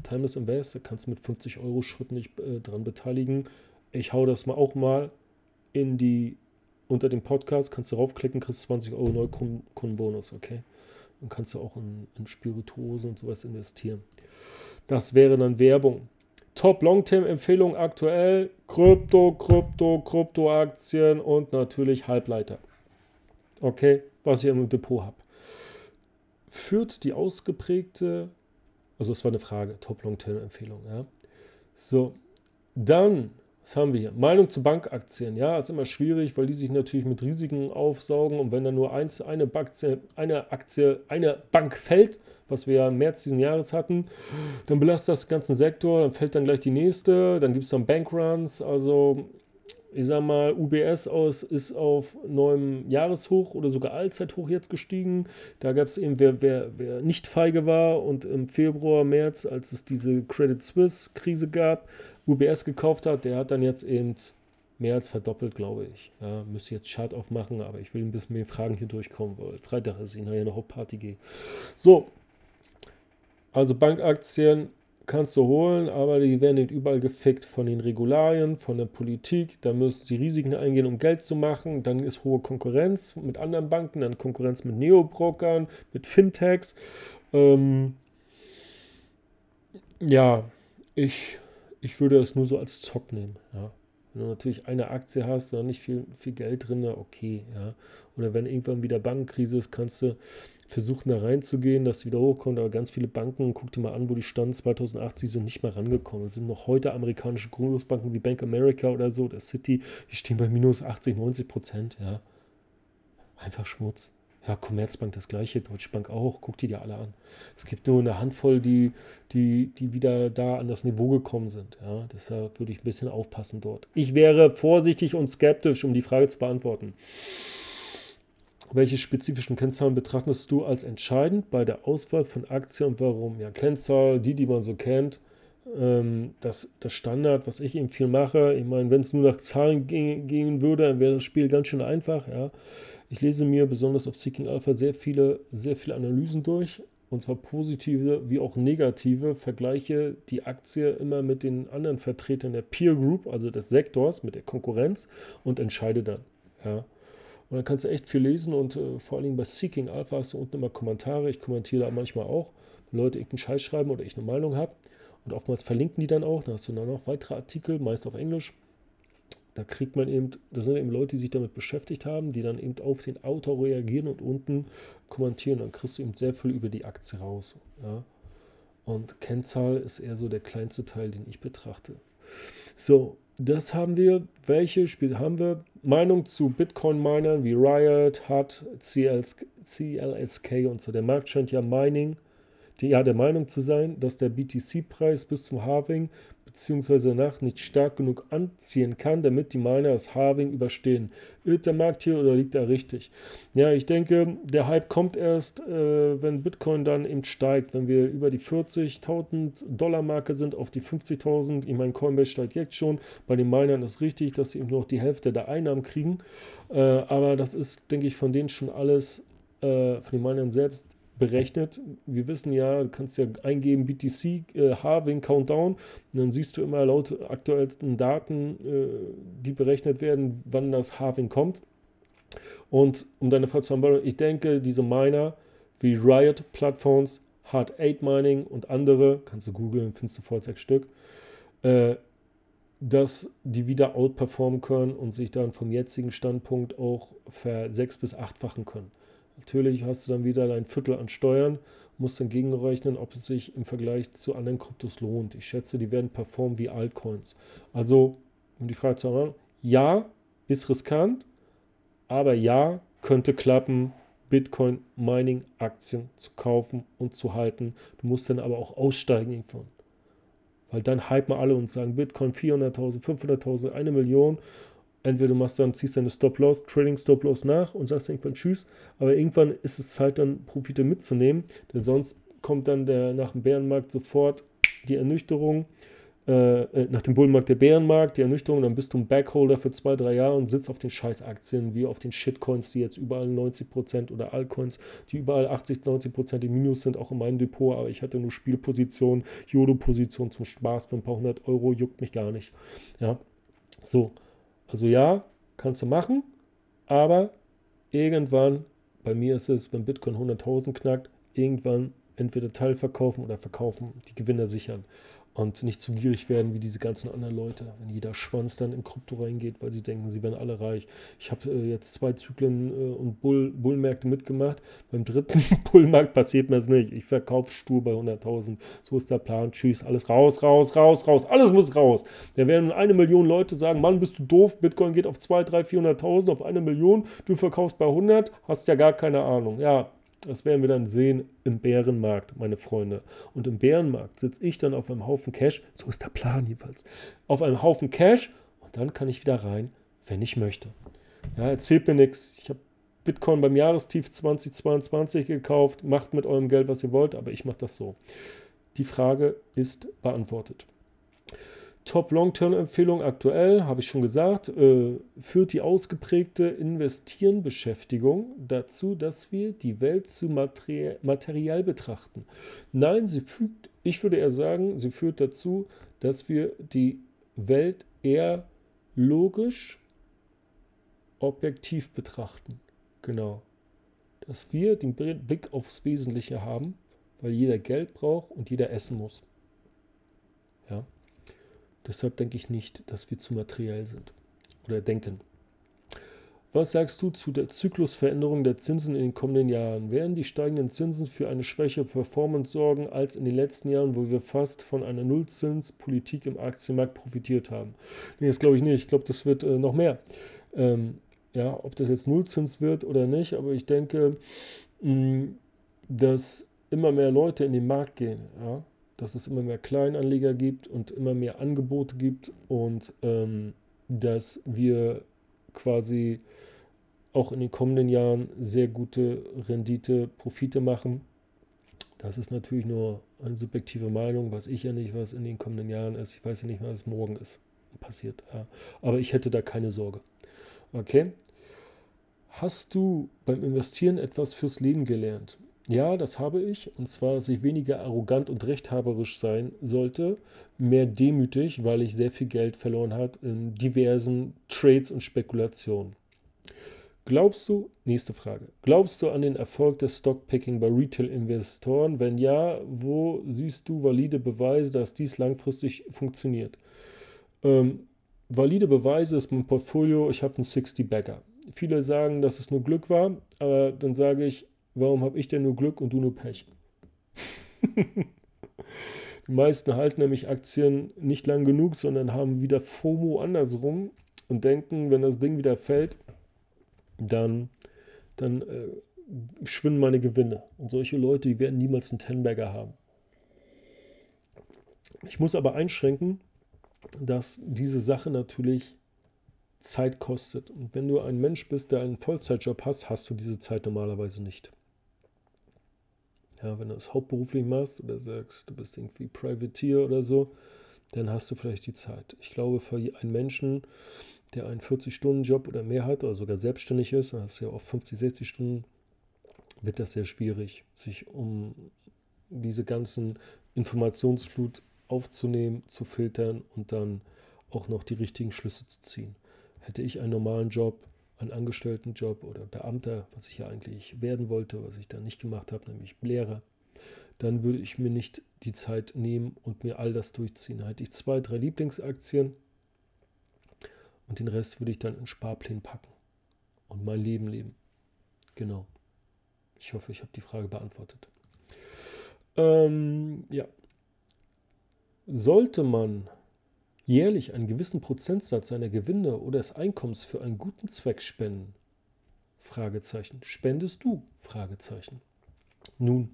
S1: Timeless Invest, da kannst du mit 50 Euro Schritten dich äh, dran beteiligen. Ich hau das mal auch mal in die, unter dem Podcast, kannst du raufklicken, kriegst 20 Euro Neukundenbonus, okay? Dann kannst du auch in, in Spirituosen und sowas investieren. Das wäre dann Werbung. Top Long-Term-Empfehlung aktuell: Krypto, Krypto, Kryptoaktien und natürlich Halbleiter. Okay, was ich im Depot habe. Führt die ausgeprägte, also es war eine Frage, Top Long-Term-Empfehlung, ja. So, dann was haben wir hier? Meinung zu Bankaktien. Ja, ist immer schwierig, weil die sich natürlich mit Risiken aufsaugen. Und wenn dann nur eins, eine, Aktie, eine Aktie, eine Bank fällt, was wir ja im März diesen Jahres hatten, dann belastet das den ganzen Sektor. Dann fällt dann gleich die nächste. Dann gibt es dann Bankruns. Also, ich sag mal, UBS aus, ist auf neuem Jahreshoch oder sogar Allzeithoch jetzt gestiegen. Da gab es eben, wer, wer, wer nicht feige war und im Februar, März, als es diese Credit Suisse-Krise gab, UBS gekauft hat, der hat dann jetzt eben mehr als verdoppelt, glaube ich. Ja, müsste jetzt Chart aufmachen, aber ich will ein bisschen mehr Fragen hier durchkommen, weil Freitag ist ich nachher noch auf Party gehe. So, also Bankaktien kannst du holen, aber die werden nicht überall gefickt von den Regularien, von der Politik. Da müssen sie Risiken eingehen, um Geld zu machen. Dann ist hohe Konkurrenz mit anderen Banken, dann Konkurrenz mit Neobrokern, mit Fintechs. Ähm, ja, ich ich würde es nur so als Zock nehmen. Ja. Wenn du natürlich eine Aktie hast, da nicht viel, viel Geld drin, okay. Ja. Oder wenn irgendwann wieder Bankenkrise ist, kannst du versuchen da reinzugehen, dass es wieder hochkommt. Aber ganz viele Banken, guck dir mal an, wo die standen 2008, sie sind nicht mehr rangekommen. Es sind noch heute amerikanische Großbanken wie Bank America oder so, der City, die stehen bei minus 80, 90 Prozent. Ja. Einfach Schmutz. Ja, Commerzbank das gleiche, Deutsche Bank auch, guck die dir alle an. Es gibt nur eine Handvoll, die, die, die wieder da an das Niveau gekommen sind. Ja, deshalb würde ich ein bisschen aufpassen dort. Ich wäre vorsichtig und skeptisch, um die Frage zu beantworten. Welche spezifischen Kennzahlen betrachtest du als entscheidend bei der Auswahl von Aktien und warum? Ja, Kennzahl, die, die man so kennt, ähm, das, das Standard, was ich eben viel mache. Ich meine, wenn es nur nach Zahlen gehen würde, dann wäre das Spiel ganz schön einfach. Ja. Ich lese mir besonders auf Seeking Alpha sehr viele, sehr viele Analysen durch, und zwar positive wie auch negative, vergleiche die Aktie immer mit den anderen Vertretern der Peer Group, also des Sektors, mit der Konkurrenz und entscheide dann. Ja. Und dann kannst du echt viel lesen und äh, vor allem bei Seeking Alpha hast du unten immer Kommentare. Ich kommentiere da manchmal auch, wenn Leute irgendeinen Scheiß schreiben oder ich eine Meinung habe. Und oftmals verlinken die dann auch. Da hast du dann noch weitere Artikel, meist auf Englisch da kriegt man eben, das sind eben Leute, die sich damit beschäftigt haben, die dann eben auf den Autor reagieren und unten kommentieren. Dann kriegst du eben sehr viel über die Aktie raus. Ja. Und Kennzahl ist eher so der kleinste Teil, den ich betrachte. So, das haben wir. Welche Spiele haben wir? Meinung zu Bitcoin-Minern wie Riot, HUD, CLSK und so. Der Markt scheint ja Mining, die, ja, der Meinung zu sein, dass der BTC-Preis bis zum Halving bzw. Nacht nicht stark genug anziehen kann, damit die Miner das Halving überstehen. Irrt der Markt hier oder liegt er richtig? Ja, ich denke, der Hype kommt erst, äh, wenn Bitcoin dann eben steigt, wenn wir über die 40.000 Dollar Marke sind auf die 50.000. Ich meine, Coinbase steigt jetzt schon. Bei den Minern ist richtig, dass sie eben nur noch die Hälfte der Einnahmen kriegen. Äh, aber das ist, denke ich, von denen schon alles, äh, von den Minern selbst berechnet. Wir wissen ja, du kannst ja eingeben BTC äh, Halving Countdown und dann siehst du immer laut aktuellsten Daten, äh, die berechnet werden, wann das Halving kommt. Und um deine Frage zu beantworten, ich denke, diese Miner wie Riot Platforms, Hard 8 Mining und andere, kannst du googeln, findest du voll sechs Stück, äh, dass die wieder outperformen können und sich dann vom jetzigen Standpunkt auch ver sechs bis achtfachen können. Natürlich hast du dann wieder dein Viertel an Steuern, musst dann gegenrechnen, ob es sich im Vergleich zu anderen Kryptos lohnt. Ich schätze, die werden performen wie Altcoins. Also, um die Frage zu haben, ja, ist riskant, aber ja, könnte klappen, Bitcoin Mining Aktien zu kaufen und zu halten. Du musst dann aber auch aussteigen irgendwann. Weil dann hypen alle und sagen Bitcoin 400.000, 500.000, eine Million. Entweder du machst dann, ziehst deine Stop-Loss, Trading Stop-Loss nach und sagst irgendwann Tschüss. Aber irgendwann ist es Zeit, dann Profite mitzunehmen. Denn sonst kommt dann der, nach dem Bärenmarkt sofort die Ernüchterung äh, äh, nach dem Bullenmarkt der Bärenmarkt, die Ernüchterung, dann bist du ein Backholder für zwei, drei Jahre und sitzt auf den Scheißaktien, wie auf den Shitcoins, die jetzt überall 90% oder Altcoins, die überall 80, 90% im Minus sind, auch in meinem Depot, aber ich hatte nur Spielpositionen, Jodo-Position zum Spaß für ein paar hundert Euro, juckt mich gar nicht. Ja, so, also ja, kannst du machen, aber irgendwann, bei mir ist es, wenn Bitcoin 100.000 knackt, irgendwann entweder Teilverkaufen oder verkaufen, die Gewinner sichern und nicht zu gierig werden wie diese ganzen anderen Leute, wenn jeder Schwanz dann in Krypto reingeht, weil sie denken, sie werden alle reich. Ich habe äh, jetzt zwei Zyklen äh, und Bull, Bullmärkte mitgemacht. Beim dritten (laughs) Bullmarkt passiert mir das nicht. Ich verkaufe stur bei 100.000. So ist der Plan. Tschüss, alles raus, raus, raus, raus. Alles muss raus. Da werden eine Million Leute sagen, Mann, bist du doof. Bitcoin geht auf 2, 3, 400.000, auf eine Million. Du verkaufst bei 100, hast ja gar keine Ahnung. Ja, das werden wir dann sehen im Bärenmarkt, meine Freunde. Und im Bärenmarkt sitze ich dann auf einem Haufen Cash, so ist der Plan jeweils, auf einem Haufen Cash und dann kann ich wieder rein, wenn ich möchte. Ja, erzählt mir nichts. Ich habe Bitcoin beim Jahrestief 2022 gekauft. Macht mit eurem Geld, was ihr wollt, aber ich mache das so. Die Frage ist beantwortet. Top-Long-Term-Empfehlung aktuell, habe ich schon gesagt, äh, führt die ausgeprägte Investieren-Beschäftigung dazu, dass wir die Welt zu materi materiell betrachten. Nein, sie fügt, ich würde eher sagen, sie führt dazu, dass wir die Welt eher logisch, objektiv betrachten. Genau. Dass wir den Blick aufs Wesentliche haben, weil jeder Geld braucht und jeder essen muss. Ja. Deshalb denke ich nicht, dass wir zu materiell sind oder denken. Was sagst du zu der Zyklusveränderung der Zinsen in den kommenden Jahren? Werden die steigenden Zinsen für eine schwächere Performance sorgen als in den letzten Jahren, wo wir fast von einer Nullzinspolitik im Aktienmarkt profitiert haben? Nee, das glaube ich nicht. Ich glaube, das wird äh, noch mehr. Ähm, ja, ob das jetzt Nullzins wird oder nicht, aber ich denke, mh, dass immer mehr Leute in den Markt gehen. Ja? Dass es immer mehr Kleinanleger gibt und immer mehr Angebote gibt und ähm, dass wir quasi auch in den kommenden Jahren sehr gute Rendite, Profite machen. Das ist natürlich nur eine subjektive Meinung, weiß ich ja nicht, was in den kommenden Jahren ist. Ich weiß ja nicht, was morgen ist passiert. Aber ich hätte da keine Sorge. Okay. Hast du beim Investieren etwas fürs Leben gelernt? Ja, das habe ich. Und zwar, dass ich weniger arrogant und rechthaberisch sein sollte, mehr demütig, weil ich sehr viel Geld verloren habe in diversen Trades und Spekulationen. Glaubst du, nächste Frage, glaubst du an den Erfolg des Stockpicking bei Retail-Investoren? Wenn ja, wo siehst du valide Beweise, dass dies langfristig funktioniert? Ähm, valide Beweise ist mein Portfolio, ich habe einen 60-Bagger. Viele sagen, dass es nur Glück war, aber dann sage ich, Warum habe ich denn nur Glück und du nur Pech? (laughs) Die meisten halten nämlich Aktien nicht lang genug, sondern haben wieder FOMO andersrum und denken, wenn das Ding wieder fällt, dann, dann äh, schwinden meine Gewinne. Und solche Leute, die werden niemals einen Tenberger haben. Ich muss aber einschränken, dass diese Sache natürlich Zeit kostet. Und wenn du ein Mensch bist, der einen Vollzeitjob hast, hast du diese Zeit normalerweise nicht. Ja, wenn du es hauptberuflich machst oder sagst, du bist irgendwie Privateer oder so, dann hast du vielleicht die Zeit. Ich glaube, für einen Menschen, der einen 40-Stunden-Job oder mehr hat oder sogar selbstständig ist, dann hast du ja auch 50, 60 Stunden, wird das sehr schwierig, sich um diese ganzen Informationsflut aufzunehmen, zu filtern und dann auch noch die richtigen Schlüsse zu ziehen. Hätte ich einen normalen Job, einen Angestelltenjob oder Beamter, was ich ja eigentlich werden wollte, was ich dann nicht gemacht habe, nämlich Lehrer, dann würde ich mir nicht die Zeit nehmen und mir all das durchziehen. Da hätte ich zwei, drei Lieblingsaktien und den Rest würde ich dann in Sparplänen packen und mein Leben leben. Genau. Ich hoffe, ich habe die Frage beantwortet. Ähm, ja. Sollte man jährlich einen gewissen Prozentsatz seiner Gewinne oder des Einkommens für einen guten Zweck spenden? Spendest du? Nun,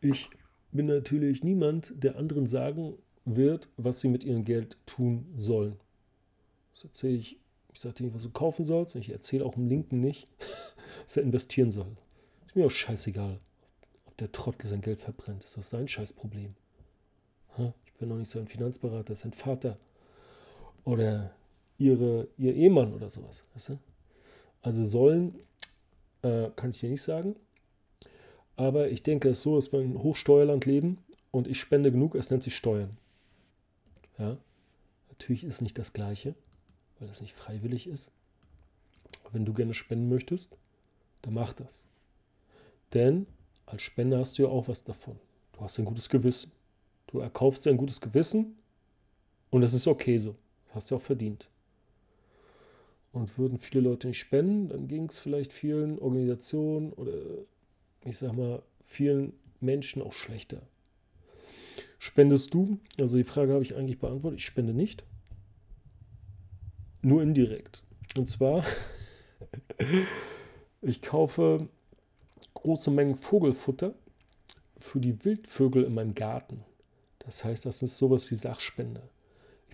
S1: ich bin natürlich niemand, der anderen sagen wird, was sie mit ihrem Geld tun sollen. Das erzähle ich, ich sage dir nicht, was du kaufen sollst, ich erzähle auch dem Linken nicht, (laughs) dass er investieren soll. Ist mir auch scheißegal, ob der Trottel sein Geld verbrennt. Das ist sein Scheißproblem. Ich bin noch nicht sein Finanzberater, sein Vater oder ihre, ihr Ehemann oder sowas. Weißt du? Also sollen, äh, kann ich dir nicht sagen. Aber ich denke es ist so, dass wir in Hochsteuerland leben und ich spende genug, es nennt sich Steuern. Ja, natürlich ist nicht das Gleiche, weil das nicht freiwillig ist. Wenn du gerne spenden möchtest, dann mach das. Denn als Spender hast du ja auch was davon. Du hast ein gutes Gewissen. Du erkaufst dir ein gutes Gewissen und das ist okay so. Hast du auch verdient. Und würden viele Leute nicht spenden, dann ging es vielleicht vielen Organisationen oder ich sag mal, vielen Menschen auch schlechter. Spendest du? Also die Frage habe ich eigentlich beantwortet. Ich spende nicht. Nur indirekt. Und zwar, (laughs) ich kaufe große Mengen Vogelfutter für die Wildvögel in meinem Garten. Das heißt, das ist sowas wie Sachspende.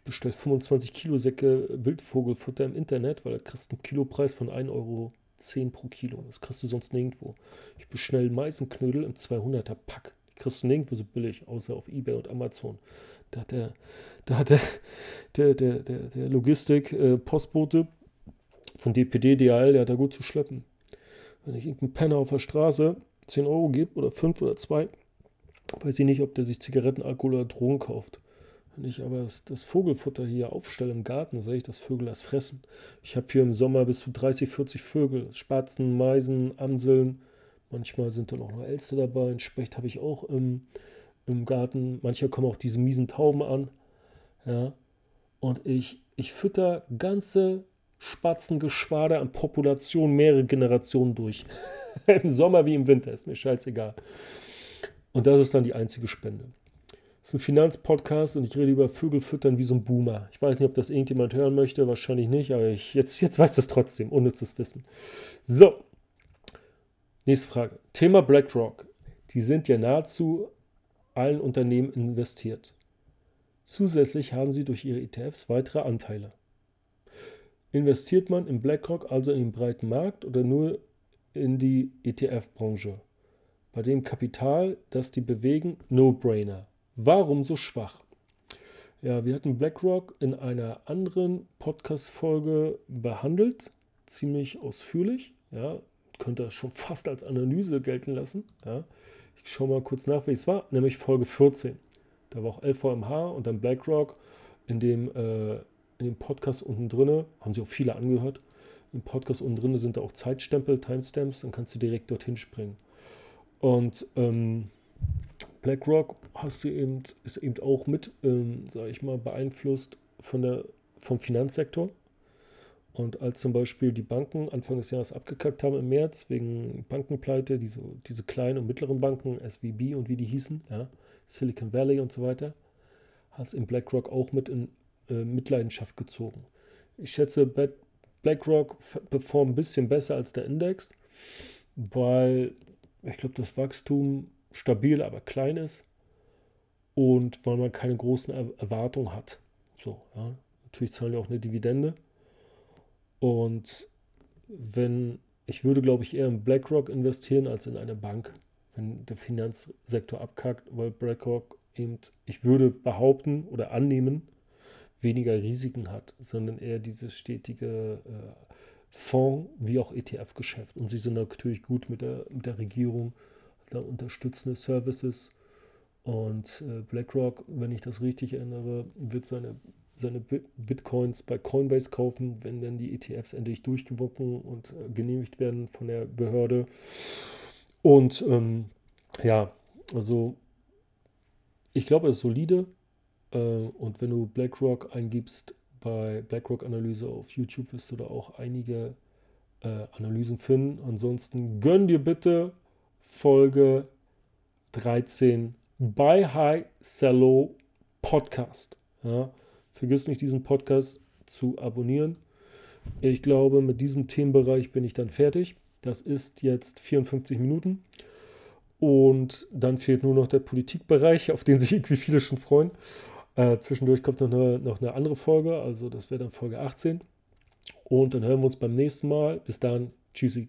S1: Ich bestelle 25 Kilo Säcke Wildvogelfutter im Internet, weil da kriegst du einen Kilopreis von 1,10 Euro 10 pro Kilo. Das kriegst du sonst nirgendwo. Ich bestelle Meisenknödel im 200er Pack. Die kriegst du nirgendwo so billig, außer auf Ebay und Amazon. Da hat der, da hat der, der, der, der, der Logistik-Postbote äh, von DPD, DHL, der hat da gut zu schleppen. Wenn ich irgendeinen Penner auf der Straße 10 Euro gebe oder 5 oder 2, weiß ich nicht, ob der sich Zigaretten, Alkohol oder Drogen kauft. Wenn ich aber das, das, Vogelfutter hier aufstelle im Garten, sehe ich, dass Vögel das fressen. Ich habe hier im Sommer bis zu 30, 40 Vögel. Spatzen, Meisen, Amseln. Manchmal sind dann auch noch Elste dabei. Ein Specht habe ich auch im, im Garten. Manchmal kommen auch diese miesen Tauben an. Ja. Und ich, ich fütter ganze Spatzengeschwader an Populationen mehrere Generationen durch. (laughs) Im Sommer wie im Winter, ist mir scheißegal. Und das ist dann die einzige Spende. Das ist ein Finanzpodcast und ich rede über Vögel füttern wie so ein Boomer. Ich weiß nicht, ob das irgendjemand hören möchte, wahrscheinlich nicht, aber ich, jetzt, jetzt weiß das trotzdem, unnützes Wissen. So, nächste Frage. Thema BlackRock. Die sind ja nahezu allen Unternehmen investiert. Zusätzlich haben sie durch ihre ETFs weitere Anteile. Investiert man in BlackRock also in den breiten Markt oder nur in die ETF-Branche? Bei dem Kapital, das die bewegen, No-Brainer. Warum so schwach? Ja, wir hatten BlackRock in einer anderen Podcast-Folge behandelt, ziemlich ausführlich. Ja, könnte das schon fast als Analyse gelten lassen. Ja. Ich schaue mal kurz nach, wie es war, nämlich Folge 14. Da war auch LVMH und dann BlackRock. In dem, äh, in dem Podcast unten drin, haben sie auch viele angehört. Im Podcast unten drin sind da auch Zeitstempel, Timestamps, dann kannst du direkt dorthin springen. Und ähm, BlackRock hast du eben, ist eben auch mit, ähm, sage ich mal, beeinflusst von der, vom Finanzsektor. Und als zum Beispiel die Banken Anfang des Jahres abgekackt haben im März wegen Bankenpleite, diese, diese kleinen und mittleren Banken, SVB und wie die hießen, ja, Silicon Valley und so weiter, hat es in BlackRock auch mit in äh, Mitleidenschaft gezogen. Ich schätze, BlackRock performt ein bisschen besser als der Index, weil ich glaube, das Wachstum stabil, aber klein ist und weil man keine großen Erwartungen hat. So, ja. Natürlich zahlen wir auch eine Dividende. Und wenn, ich würde, glaube ich, eher in BlackRock investieren als in eine Bank, wenn der Finanzsektor abkackt, weil BlackRock eben, ich würde behaupten oder annehmen, weniger Risiken hat, sondern eher dieses stetige äh, Fonds- wie auch ETF-Geschäft. Und sie sind natürlich gut mit der, mit der Regierung unterstützende Services. Und äh, BlackRock, wenn ich das richtig erinnere, wird seine, seine Bitcoins bei Coinbase kaufen, wenn dann die ETFs endlich durchgewunken und äh, genehmigt werden von der Behörde. Und ähm, ja, also ich glaube, es ist solide. Äh, und wenn du BlackRock eingibst bei BlackRock Analyse auf YouTube, wirst du da auch einige äh, Analysen finden. Ansonsten gönn dir bitte Folge 13 bei High Cello Podcast. Ja, vergiss nicht, diesen Podcast zu abonnieren. Ich glaube, mit diesem Themenbereich bin ich dann fertig. Das ist jetzt 54 Minuten. Und dann fehlt nur noch der Politikbereich, auf den sich irgendwie viele schon freuen. Äh, zwischendurch kommt noch eine, noch eine andere Folge, also das wäre dann Folge 18. Und dann hören wir uns beim nächsten Mal. Bis dann. Tschüssi.